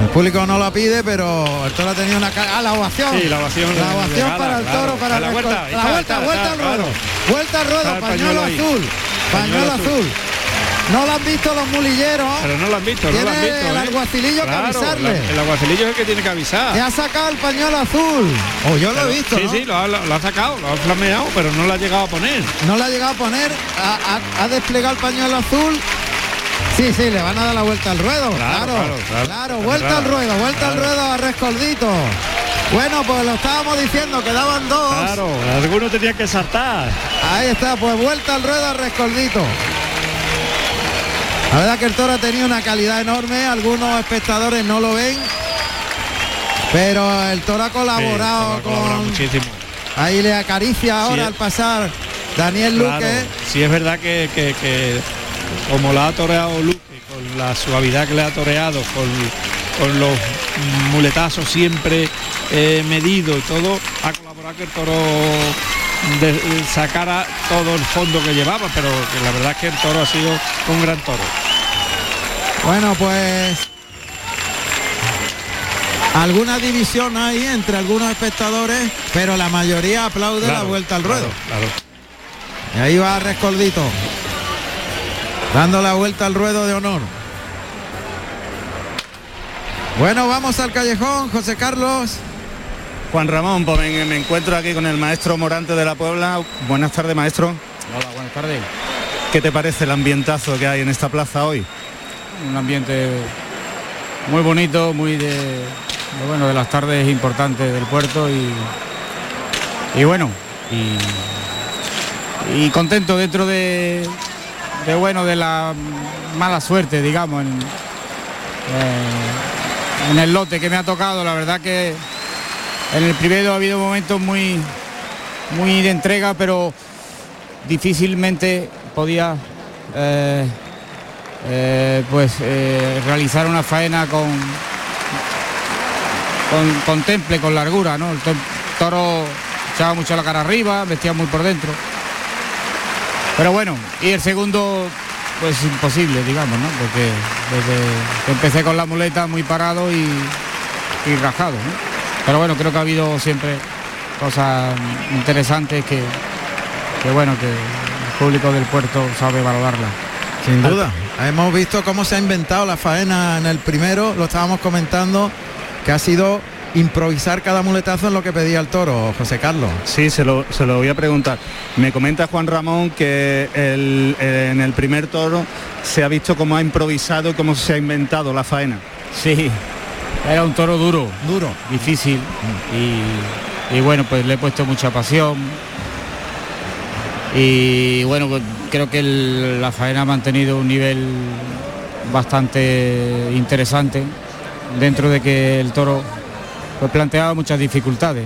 Speaker 2: El público no la pide, pero el toro ha tenido una ah, la ovación.
Speaker 1: Sí, la ovación.
Speaker 2: La ovación para el toro, para la vuelta, la vuelta, vuelta al ruedo. Vuelta al ruedo, pañuelo, azul. Pañuelo, azul. No lo han visto los mulilleros.
Speaker 1: Pero no lo han visto, no lo han visto.
Speaker 2: El
Speaker 1: ¿eh?
Speaker 2: alguacilillo que avisarle.
Speaker 1: el alguacilillo es el que tiene que avisar.
Speaker 2: Que ha sacado el pañuelo azul. O oh, yo lo he visto.
Speaker 1: Sí, sí, lo ha, sacado, lo ha flameado, pero no lo ha llegado a poner.
Speaker 2: No lo ha llegado a poner. Ha, desplegado el pañuelo azul. Sí, sí, le van a dar la vuelta al ruedo. Claro, claro, claro, vuelta al ruedo, vuelta al ruedo a Rescoldito. Bueno, pues lo estábamos diciendo, quedaban dos.
Speaker 1: Claro, alguno tenía que saltar.
Speaker 2: Ahí está, pues vuelta al ruedo a Rescoldito. La verdad que el toro ha tenido una calidad enorme, algunos espectadores no lo ven, pero el toro ha colaborado con...
Speaker 1: muchísimo.
Speaker 2: Ahí le acaricia ahora al pasar Daniel Luque.
Speaker 1: Sí es verdad que, como la ha toreado Luque, con la suavidad que le ha toreado, con, los muletazos siempre eh, medido y todo, ha colaborado que el toro sacara todo el fondo que llevaba, pero que la verdad es que el toro ha sido un gran toro.
Speaker 2: Bueno, pues alguna división hay entre algunos espectadores, pero la mayoría aplaude la vuelta al ruedo. Y ahí va Rescoldito, dando la vuelta al ruedo de honor. Bueno, vamos al callejón, José Carlos.
Speaker 4: Juan Ramón, pues me, encuentro aquí con el maestro Morante de la Puebla. Buenas tardes, maestro.
Speaker 7: Hola, buenas tardes.
Speaker 4: ¿Qué te parece el ambientazo que hay en esta plaza hoy?
Speaker 7: Un ambiente muy bonito, muy de, bueno de las tardes importantes del puerto y, y bueno y, contento dentro de, de, bueno de la mala suerte digamos en, eh, en el lote que me ha tocado la verdad que en el primero ha habido momentos muy, muy de entrega, pero difícilmente podía eh, eh, pues eh, realizar una faena con, con, temple, con largura, ¿no? El toro echaba mucho la cara arriba, vestía muy por dentro. Pero bueno, y el segundo, pues imposible, digamos, ¿no? Porque desde empecé con la muleta muy parado y, y rajado, ¿no? Pero bueno, creo que ha habido siempre cosas interesantes que, bueno, que el público del puerto sabe valorarla.
Speaker 2: Sin duda. Hemos visto cómo se ha inventado la faena en el primero, lo estábamos comentando, que ha sido improvisar cada muletazo en lo que pedía el toro, José Carlos.
Speaker 4: Sí, se lo, se lo voy a preguntar. Me comenta Juan Ramón que en el primer toro se ha visto cómo ha improvisado y cómo se ha inventado la faena.
Speaker 7: Sí, era un toro duro, duro, difícil. Y, bueno, pues le he puesto mucha pasión. Y bueno, pues creo que la faena ha mantenido un nivel bastante interesante dentro de que el toro pues planteaba muchas dificultades.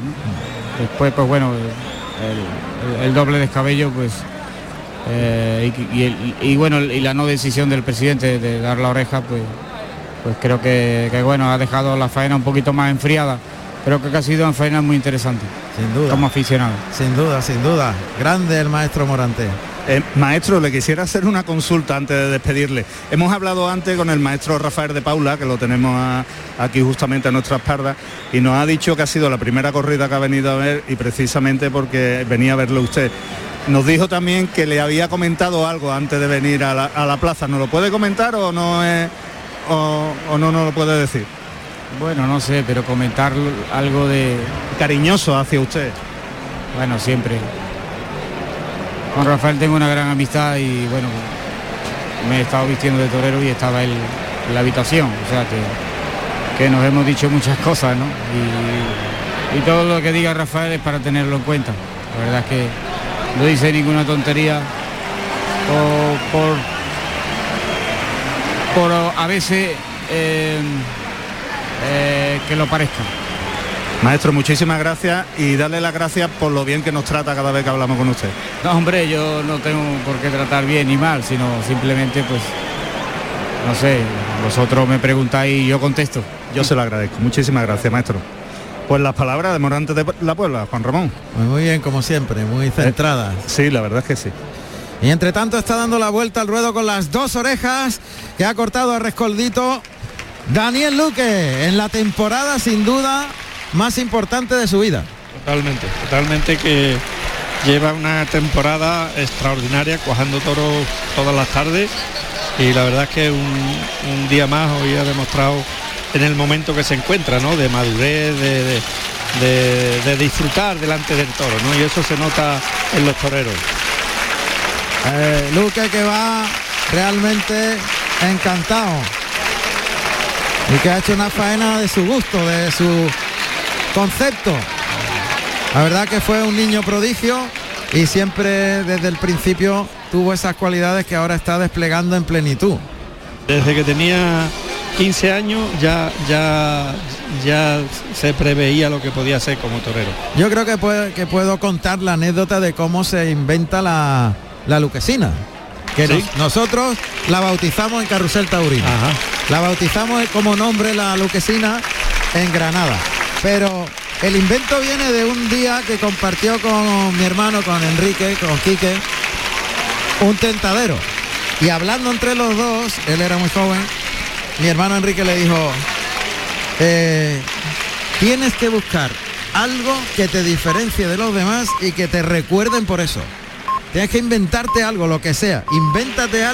Speaker 7: Después, pues bueno, el, doble descabello, pues eh, y, bueno, y la no decisión del presidente de dar la oreja, pues pues creo que, bueno, ha dejado la faena un poquito más enfriada. Creo que ha sido una faena muy interesante.
Speaker 2: Sin duda.
Speaker 7: Como aficionado.
Speaker 2: Sin duda, sin duda. Grande el maestro Morante.
Speaker 4: Eh, maestro, le quisiera hacer una consulta antes de despedirle. Hemos hablado antes con el maestro Rafael de Paula, que lo tenemos aquí justamente a nuestra espalda, y nos ha dicho que ha sido la primera corrida que ha venido a ver y precisamente porque venía a verlo usted. Nos dijo también que le había comentado algo antes de venir a la, a la plaza. ¿Nos lo puede comentar o no es o, no nos lo puede decir?
Speaker 7: Bueno, no sé, pero comentar algo de...
Speaker 4: Cariñoso hacia usted.
Speaker 7: Bueno, siempre. Con Rafael tengo una gran amistad y bueno, me he estado vistiendo de torero y estaba él en la habitación, o sea que, que nos hemos dicho muchas cosas, ¿no? Y, todo lo que diga Rafael es para tenerlo en cuenta. La verdad es que no dice ninguna tontería por por a veces eh, eh, que lo parezca.
Speaker 4: Maestro, muchísimas gracias y darle las gracias por lo bien que nos trata cada vez que hablamos con usted.
Speaker 7: No, hombre, yo no tengo por qué tratar bien ni mal, sino simplemente, pues, no sé, vosotros me preguntáis y yo contesto.
Speaker 4: Yo se lo agradezco. Muchísimas gracias, maestro. Pues las palabras de Morante de la Puebla, Juan Ramón.
Speaker 2: Muy bien, como siempre, muy centrada.
Speaker 4: sí, la verdad es que sí.
Speaker 2: Y entre tanto está dando la vuelta al ruedo con las dos orejas que ha cortado a Rescoldito Daniel Luque en la temporada sin duda más importante de su vida.
Speaker 1: Totalmente, totalmente que lleva una temporada extraordinaria, cuajando toros todas las tardes y la verdad es que un, día más hoy ha demostrado en el momento que se encuentra, ¿no? De madurez, de, de disfrutar delante del toro, ¿no? Y eso se nota en los toreros.
Speaker 2: Eh, Luque que va realmente encantado y que ha hecho una faena de su gusto, de su concepto. La verdad que fue un niño prodigio y siempre desde el principio tuvo esas cualidades que ahora está desplegando en plenitud.
Speaker 1: Desde que tenía 15 años ya, ya, ya se preveía lo que podía ser como torero.
Speaker 2: Yo creo que, puedo, que puedo contar la anécdota de cómo se inventa la, la luquesina. Que
Speaker 1: ¿Sí?
Speaker 2: nos- nosotros la bautizamos en Carrusel Taurino.
Speaker 1: Ajá.
Speaker 2: La bautizamos como nombre la luquesina en Granada. Pero el invento viene de un día que compartió con mi hermano, con Enrique, con Quique, un tentadero. Y hablando entre los dos, él era muy joven, mi hermano Enrique le dijo, eh, tienes que buscar algo que te diferencie de los demás y que te recuerden por eso. Tienes que inventarte algo, lo que sea. Invéntate algo.